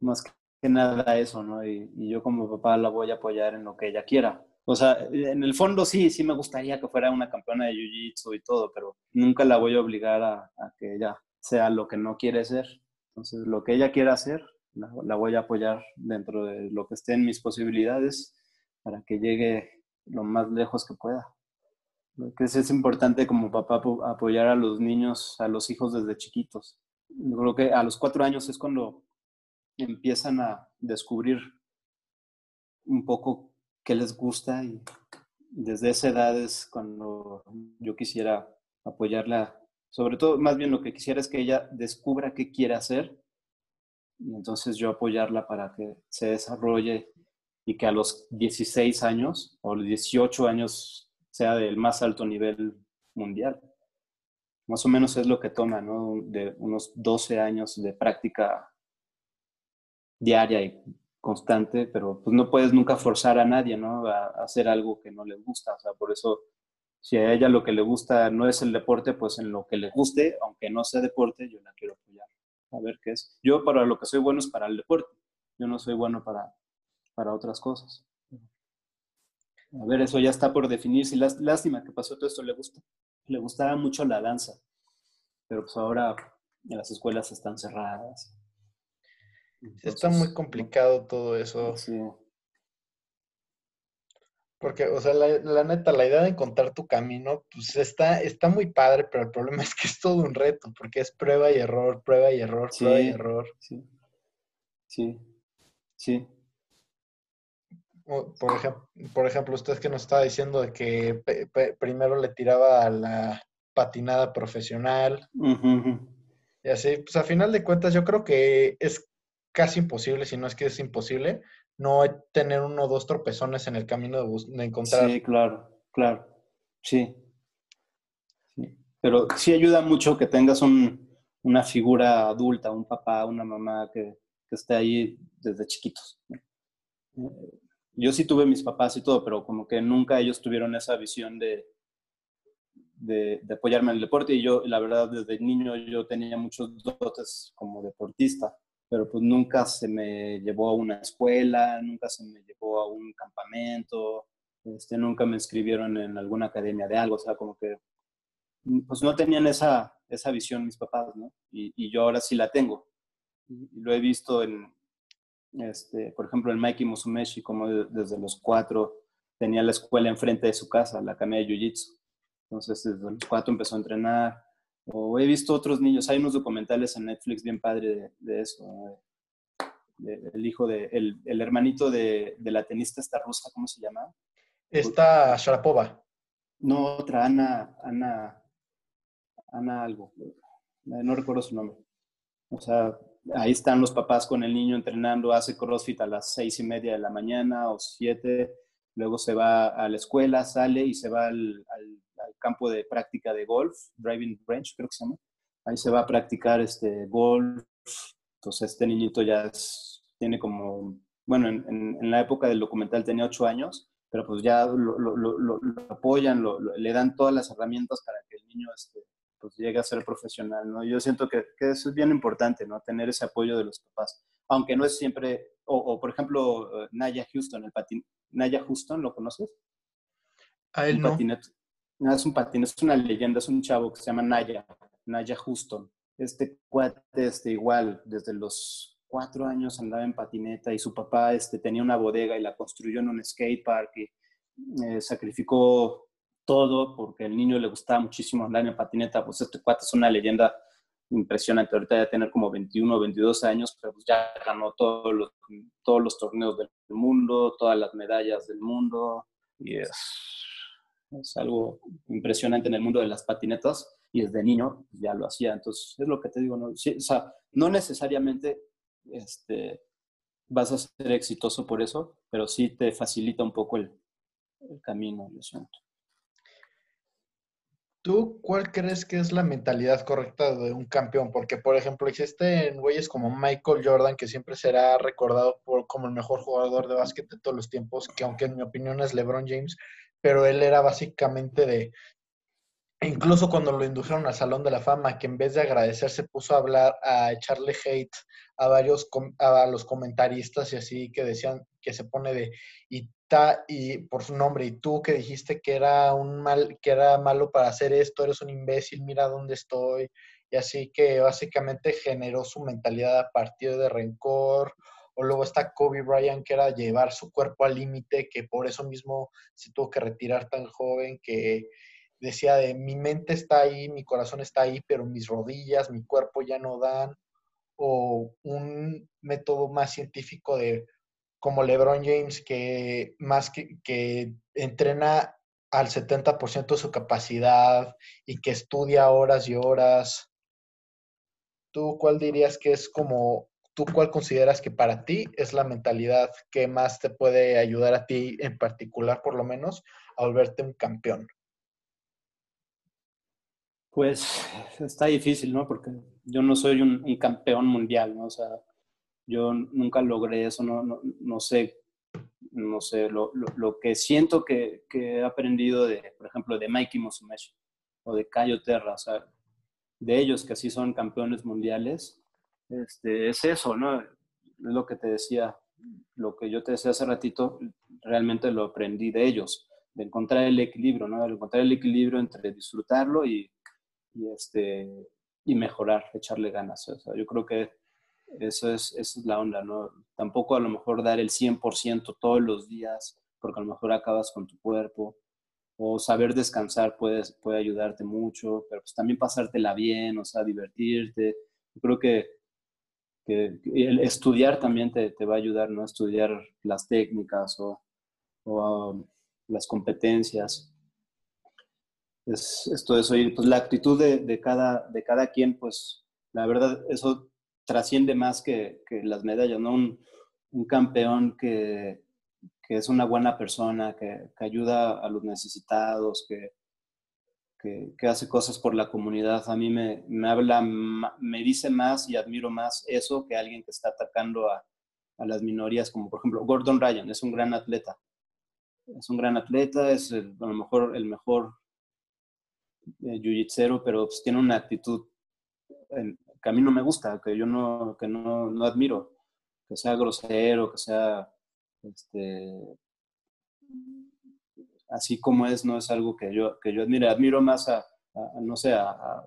más que nada eso, ¿no? Y, y, yo como papá la voy a apoyar en lo que ella quiera. O sea, en el fondo sí, sí me gustaría que fuera una campeona de Jiu-Jitsu y todo, pero nunca la voy a obligar a, que ella sea lo que no quiere ser. Entonces, lo que ella quiera hacer, la, voy a apoyar dentro de lo que esté en mis posibilidades para que llegue lo más lejos que pueda. Que es importante como papá apoyar a los niños, a los hijos desde chiquitos. Yo creo que a los cuatro años es cuando empiezan a descubrir un poco qué les gusta y desde esa edad es cuando yo quisiera apoyarla. Sobre todo, más bien lo que quisiera es que ella descubra qué quiere hacer y entonces yo apoyarla para que se desarrolle y que a los 16 años o los 18 años sea del más alto nivel mundial. Más o menos es lo que toma, ¿no? De unos 12 años de práctica diaria y constante, pero pues no puedes nunca forzar a nadie, ¿no? A, hacer algo que no le gusta. O sea, por eso, si a ella lo que le gusta no es el deporte, pues en lo que le guste, aunque no sea deporte, yo la quiero apoyar. A ver qué es. Yo para lo que soy bueno es para el deporte. Yo no soy bueno para para otras cosas. A ver, eso ya está por definir. Si lástima que pasó todo esto, le gusta. Le gustaba mucho la danza, pero pues ahora las escuelas están cerradas. Está muy complicado todo eso. Sí. Porque, o sea, la, neta, la idea de encontrar tu camino, pues está, está muy padre, pero el problema es que es todo un reto, porque es prueba y error, prueba y error, prueba y error. Sí, sí, sí. Por ejemplo, por ejemplo, usted que nos estaba diciendo de que primero le tiraba a la patinada profesional. Y así, pues a final de cuentas yo creo que es casi imposible, si no es que es imposible, no tener uno o dos tropezones en el camino de, encontrar. Sí, claro, claro. Sí. sí. Pero sí ayuda mucho que tengas un, una figura adulta, un papá, una mamá que, que esté ahí desde chiquitos yo sí tuve mis papás y todo, pero como que nunca ellos tuvieron esa visión de, de, apoyarme en el deporte y yo, la verdad, desde niño yo tenía muchos dotes como deportista, pero pues nunca se me llevó a una escuela, nunca se me llevó a un campamento, este, nunca me inscribieron en alguna academia de algo, o sea, como que pues no tenían esa, esa visión mis papás, ¿no? Y, y yo ahora sí la tengo. Y lo he visto en, este, por ejemplo, el Mikey Musumeshi, como desde los cuatro tenía la escuela enfrente de su casa, la academia de Jiu-Jitsu. Entonces, desde los cuatro empezó a entrenar. O he visto otros niños, hay unos documentales en Netflix bien padre de, eso. el hijo de, el, el hermanito de, de, la tenista esta rusa, ¿cómo se llama? Esta Sharapova. No, otra, Ana, Ana, Ana algo. No recuerdo su nombre. O sea, ahí están los papás con el niño entrenando, hace CrossFit a las seis y media de la mañana o siete, luego se va a la escuela, sale y se va al, campo de práctica de golf, driving range creo que se llama. Ahí se va a practicar este golf. Entonces este niñito ya tiene como, bueno, en, la época del documental tenía ocho años, pero pues ya lo, apoyan, le dan todas las herramientas para que el niño este, pues llegue a ser profesional, ¿no? Yo siento que, eso es bien importante, ¿no? Tener ese apoyo de los papás, aunque no es siempre, o, por ejemplo, eh, Naya Houston, el patín, Naya Houston, ¿lo conoces? A él no. Es un patín, es una leyenda, es un chavo que se llama Naya, Naya Houston. Este cuate, este igual, desde los cuatro años andaba en patineta y su papá este, tenía una bodega y la construyó en un skate park y eh, sacrificó todo porque al niño le gustaba muchísimo andar en patineta. Pues este cuate es una leyenda impresionante. Ahorita ya tener como 21 o 22 años, pero pues ya ganó todos los, todos los torneos del mundo, todas las medallas del mundo y es, es algo impresionante en el mundo de las patinetas y desde niño ya lo hacía. Entonces, es lo que te digo, ¿no? o sea, no necesariamente este, vas a ser exitoso por eso, pero sí te facilita un poco el, camino, lo siento. ¿Tú cuál crees que es la mentalidad correcta de un campeón? Porque, por ejemplo, existen güeyes como Michael Jordan, que siempre será recordado por, como el mejor jugador de básquet de todos los tiempos, que aunque en mi opinión es LeBron James, pero él era básicamente de, incluso cuando lo indujeron al Salón de la Fama, que en vez de agradecer se puso a hablar, a echarle hate a varios, a los comentaristas y así, que decían que se pone de, y y por su nombre, y tú que dijiste que era un mal, que era malo para hacer esto, eres un imbécil, mira dónde estoy, y así que básicamente generó su mentalidad a partir de rencor, o luego está Kobe Bryant, que era llevar su cuerpo al límite, que por eso mismo se tuvo que retirar tan joven, que decía de mi mente está ahí, mi corazón está ahí, pero mis rodillas, mi cuerpo ya no dan, o un método más científico de como LeBron James, que más que, entrena al 70% de su capacidad y que estudia horas y horas. ¿Tú cuál dirías que es como, tú cuál consideras que para ti es la mentalidad que más te puede ayudar a ti en particular, por lo menos, a volverte un campeón? Pues está difícil, ¿no? Porque yo no soy un, campeón mundial, ¿no? O sea, yo nunca logré eso, no, no, no sé, no sé, lo, que siento que, he aprendido de, por ejemplo, de Mikey Musumeci o de Cayo Terra, o sea, de ellos que sí son campeones mundiales, este, es eso, ¿no? Lo que te decía, lo que yo te decía hace ratito, realmente lo aprendí de ellos, de encontrar el equilibrio, ¿no? De encontrar el equilibrio entre disfrutarlo y, este, y mejorar, echarle ganas. Yo creo que eso es, es la onda, ¿no? Tampoco a lo mejor dar el 100% todos los días, porque a lo mejor acabas con tu cuerpo. O saber descansar puede, puede ayudarte mucho, pero pues también pasártela bien, o sea, divertirte. Yo creo que, que el estudiar también te, te, va a ayudar, ¿no? Estudiar las técnicas o, o um, las competencias. Es, es, todo eso. Y pues la actitud de, de, cada, de cada quien, pues la verdad, eso trasciende más que, las medallas, ¿no? Un, campeón que, es una buena persona, que, ayuda a los necesitados, que, que, hace cosas por la comunidad. A mí me, habla, me dice más y admiro más eso que alguien que está atacando a, las minorías, como por ejemplo Gordon Ryan, es un gran atleta. Es un gran atleta, es a lo mejor el mejor eh, pero pues tiene una actitud que a mí no me gusta, que yo no, que no, no admiro, que sea grosero, que sea este, así como es, no es algo que yo, que yo admire. Admiro más a, no sé, a,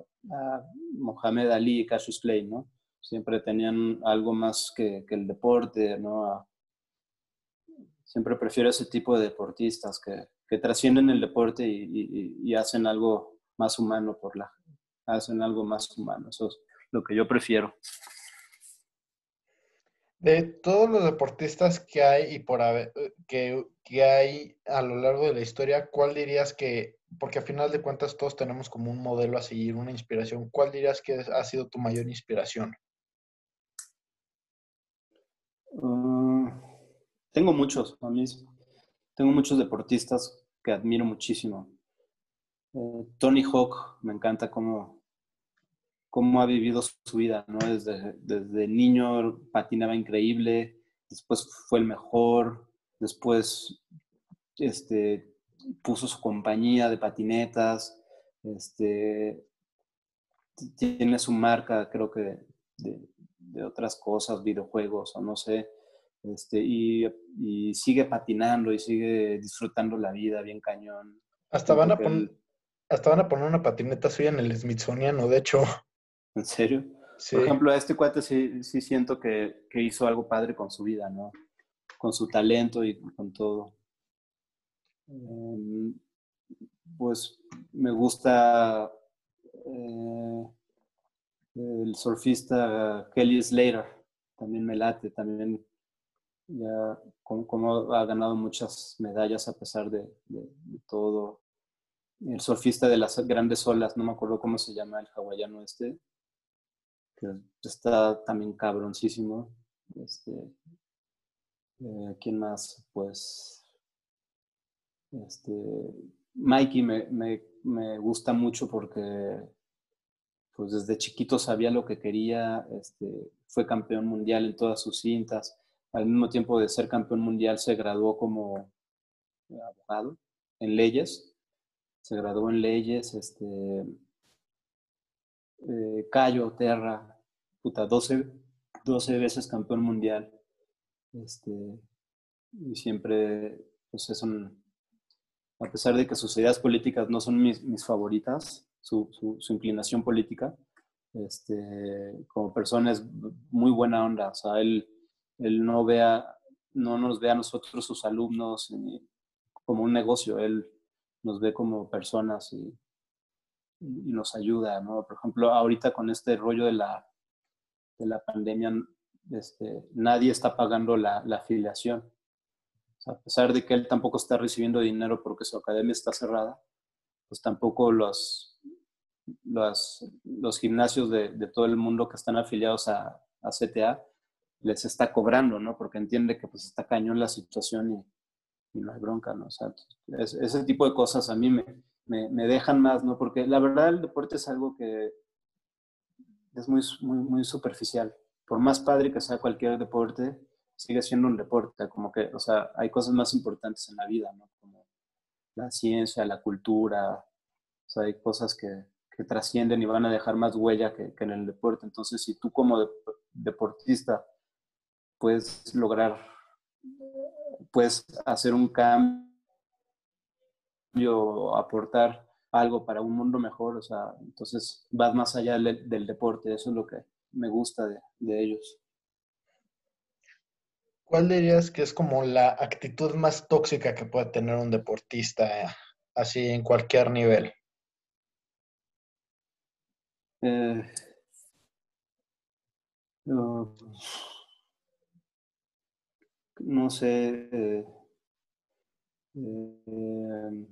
Mohamed Ali y Cassius Clay, ¿no? Siempre tenían algo más que, el deporte, ¿no? siempre prefiero ese tipo de deportistas que, que trascienden el deporte y, y, hacen algo más humano por la, hacen algo más humano. Eso lo que yo prefiero. De todos los deportistas que hay y por que, que hay a lo largo de la historia, ¿cuál dirías que, porque a final de cuentas todos tenemos como un modelo a seguir, una inspiración, ¿cuál dirías que ha sido tu mayor inspiración? Mm, tengo muchos, a mí tengo muchos deportistas que admiro muchísimo. Eh, Tony Hawk, me encanta cómo, cómo ha vivido su vida, ¿no? Desde, desde niño patinaba increíble, después fue el mejor, después este, puso su compañía de patinetas, este, tiene su marca, creo que de, otras cosas, videojuegos o no sé, este, y, y, sigue patinando y sigue disfrutando la vida bien cañón. Hasta van, a poner, hasta van a poner una patineta suya en el Smithsoniano, de hecho. ¿En serio? Por ejemplo, a este cuate sí, sí siento que, que, hizo algo padre con su vida, ¿no? Con su talento y con todo. Em, pues me gusta eh, el surfista Kelly Slater, también me late, también ya como, ha ganado muchas medallas a pesar de, todo. El surfista de las grandes olas, no me acuerdo cómo se llama el hawaiano este, está también cabroncísimo. Este, eh, ¿Quién más? Pues este, Mikey me, me, me, gusta mucho porque pues desde chiquito sabía lo que quería, este, fue campeón mundial en todas sus cintas, al mismo tiempo de ser campeón mundial se graduó como abogado en leyes, se graduó en leyes, este, eh, Cayo, Terra, puta, 12, 12 veces campeón mundial, este, y siempre, pues es a pesar de que sus ideas políticas no son mis, mis favoritas, su, su, inclinación política, este, como persona es muy buena onda, o sea, él él no vea, no nos ve a nosotros, sus alumnos, como un negocio, él nos ve como personas y, y, nos ayuda, ¿no? Por ejemplo, ahorita con este rollo de la, de la pandemia, este, nadie está pagando la, la afiliación. a pesar de que él tampoco está recibiendo dinero porque su academia está cerrada, pues tampoco los, los, los gimnasios de, de, todo el mundo que están afiliados a, a CTA les está cobrando, ¿no? Porque entiende que pues está cañón la situación y, no hay bronca, ¿no? O sea, ese tipo de cosas a mí me, me, dejan más, ¿no? Porque la verdad el deporte es algo que es muy, muy, superficial. Por más padre que sea cualquier deporte, sigue siendo un deporte, como que, o sea, hay cosas más importantes en la vida, ¿no? Como la ciencia, la cultura, o sea, hay cosas que, trascienden y van a dejar más huella que, que, en el deporte. Entonces, si tú como deportista puedes lograr, puedes hacer un cambio, aportar algo para un mundo mejor, o sea, entonces vas más allá del, deporte, eso es lo que me gusta de, de, ellos. ¿Cuál dirías que es como la actitud más tóxica que puede tener un deportista, así en cualquier nivel? Eh, no sé, eh, eh,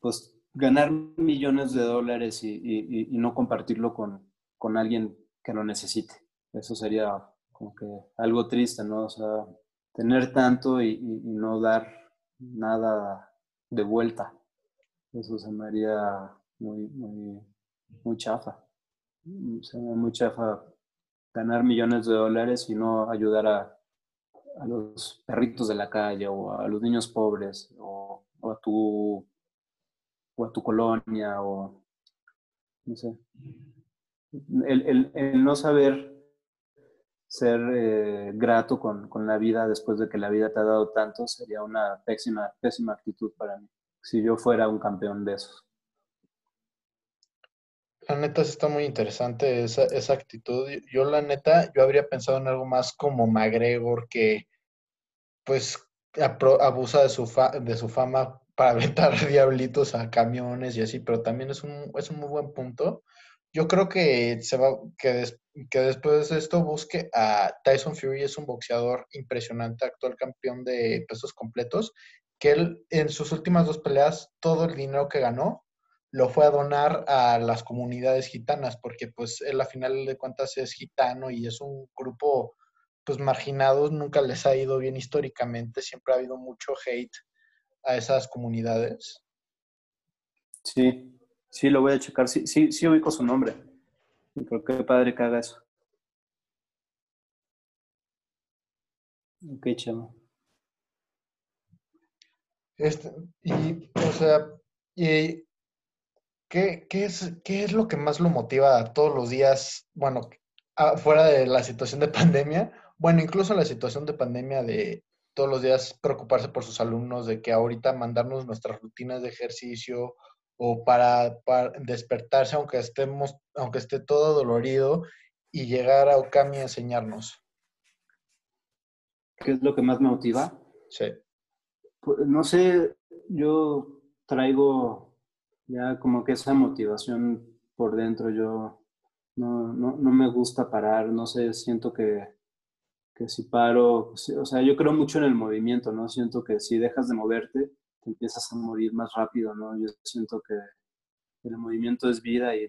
pues ganar millones de dólares y, no compartirlo con, con, alguien que lo necesite. Eso sería como que algo triste, ¿no? O sea, tener tanto y, no dar nada de vuelta. Eso se me haría muy, muy, muy chafa. Se me muy chafa ganar millones de dólares y no ayudar a, a los perritos de la calle o a los niños pobres o, a tu o a tu colonia o no sé el, el, no saber ser eh, grato con, con, la vida después de que la vida te ha dado tanto sería una pésima, pésima actitud para mí si yo fuera un campeón de esos la neta está muy interesante esa, esa, actitud. Yo la neta, yo habría pensado en algo más como McGregor que pues abusa de su, de su fama para aventar diablitos a camiones y así, pero también es un, es un muy buen punto. Yo creo que se va que, que después de esto busque a Tyson Fury, es un boxeador impresionante, actual campeón de pesos completos, que él en sus últimas dos peleas, todo el dinero que ganó lo fue a donar a las comunidades gitanas, porque pues él a final de cuentas es gitano y es un grupo pues marginados nunca les ha ido bien históricamente, siempre ha habido mucho hate a esas comunidades. Sí, sí, lo voy a checar, sí, sí, sí ubico su nombre. Y creo que padre que haga eso. Ok, chamo. Este, y, o sea, y ¿qué, qué, es, ¿qué es lo que más lo motiva todos los días, bueno, fuera de la situación de pandemia, bueno, incluso la situación de pandemia de todos los días preocuparse por sus alumnos, de que ahorita mandarnos nuestras rutinas de ejercicio o para, para despertarse aunque estemos, aunque esté todo dolorido y llegar a Okami a enseñarnos? ¿Qué es lo que más me motiva? Sí. Pues, no sé, yo traigo ya como que esa motivación por dentro, yo no, no, no me gusta parar, no sé, siento que, que si paro, pues, o sea, yo creo mucho en el movimiento, ¿no? Siento que si dejas de moverte, te empiezas a morir más rápido, ¿no? Yo siento que el movimiento es vida y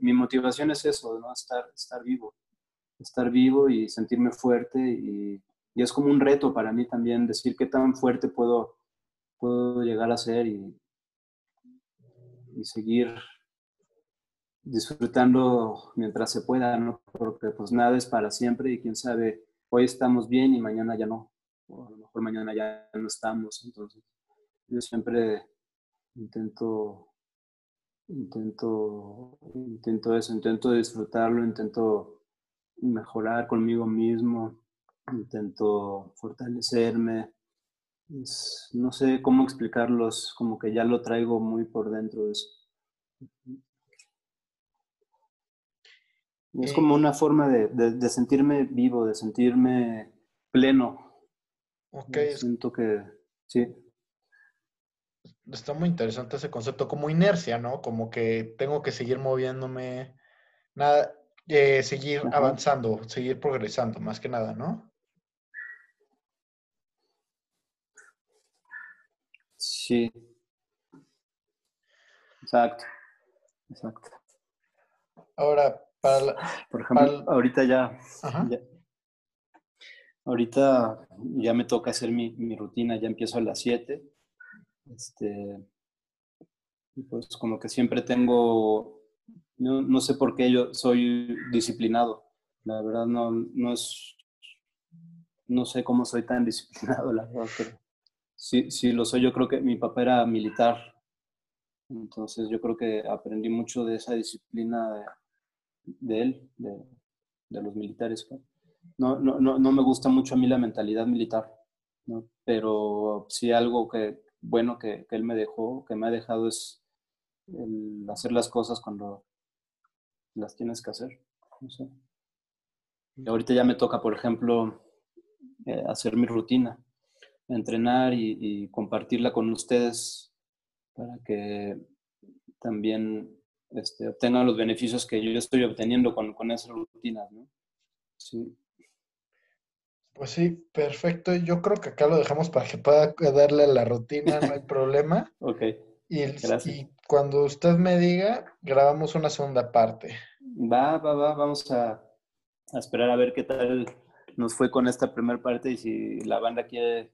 mi motivación es eso, ¿no? Estar, estar vivo, estar vivo y sentirme fuerte y, y, es como un reto para mí también decir qué tan fuerte puedo, puedo llegar a ser y, y seguir disfrutando mientras se pueda, ¿no? Porque pues nada es para siempre y quién sabe, hoy estamos bien y mañana ya no, o a lo mejor mañana ya no estamos, entonces yo siempre intento, intento, intento eso, intento disfrutarlo, intento mejorar conmigo mismo, intento fortalecerme, no sé cómo explicarlos, como que ya lo traigo muy por dentro de eso. Es como una forma de, sentirme vivo, de sentirme pleno. Ok. Siento que sí. Está muy interesante ese concepto, como inercia, ¿no? Como que tengo que seguir moviéndome, nada, eh, seguir avanzando, seguir progresando, más que nada, ¿no? Sí. Exacto. Exacto. Ahora, por ejemplo, ahorita ya, Ahorita ya me toca hacer mi, mi, rutina, ya empiezo a las 7. Este, pues como que siempre tengo, no, no, sé por qué yo soy disciplinado. La verdad no, no es, no sé cómo soy tan disciplinado, la verdad, pero sí, sí lo soy. Yo creo que mi papá era militar, entonces yo creo que aprendí mucho de esa disciplina de, él, de, de los militares. No, no, no, no, me gusta mucho a mí la mentalidad militar, ¿no? pero sí algo que bueno que, que, él me dejó, que me ha dejado es hacer las cosas cuando las tienes que hacer. No sé. Y ahorita ya me toca, por ejemplo, eh, hacer mi rutina, entrenar y compartirla con ustedes para que también este, obtengan los beneficios que yo estoy obteniendo con, con esas rutinas, ¿no? Sí. Pues sí, perfecto. Yo creo que acá lo dejamos para que pueda darle a la rutina, no hay problema. ok. Y, y, cuando usted me diga, grabamos una segunda parte. Va, va, va, vamos a, a esperar a ver qué tal nos fue con esta primera parte y si la banda quiere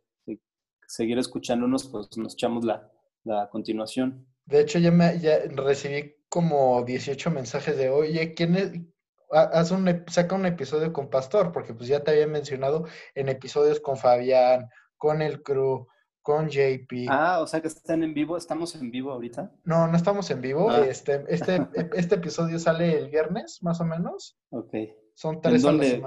seguir escuchándonos, pues nos echamos la, la continuación. De hecho, ya, me, ya recibí como 18 mensajes de, oye, ¿quién es? Haz un, saca un episodio con Pastor, porque pues ya te había mencionado en episodios con Fabián, con el crew, con JP. Ah, o sea que están en vivo, ¿estamos en vivo ahorita? No, no estamos en vivo. Ah. Este, este, este episodio sale el viernes, más o menos. Ok. Son tres ¿En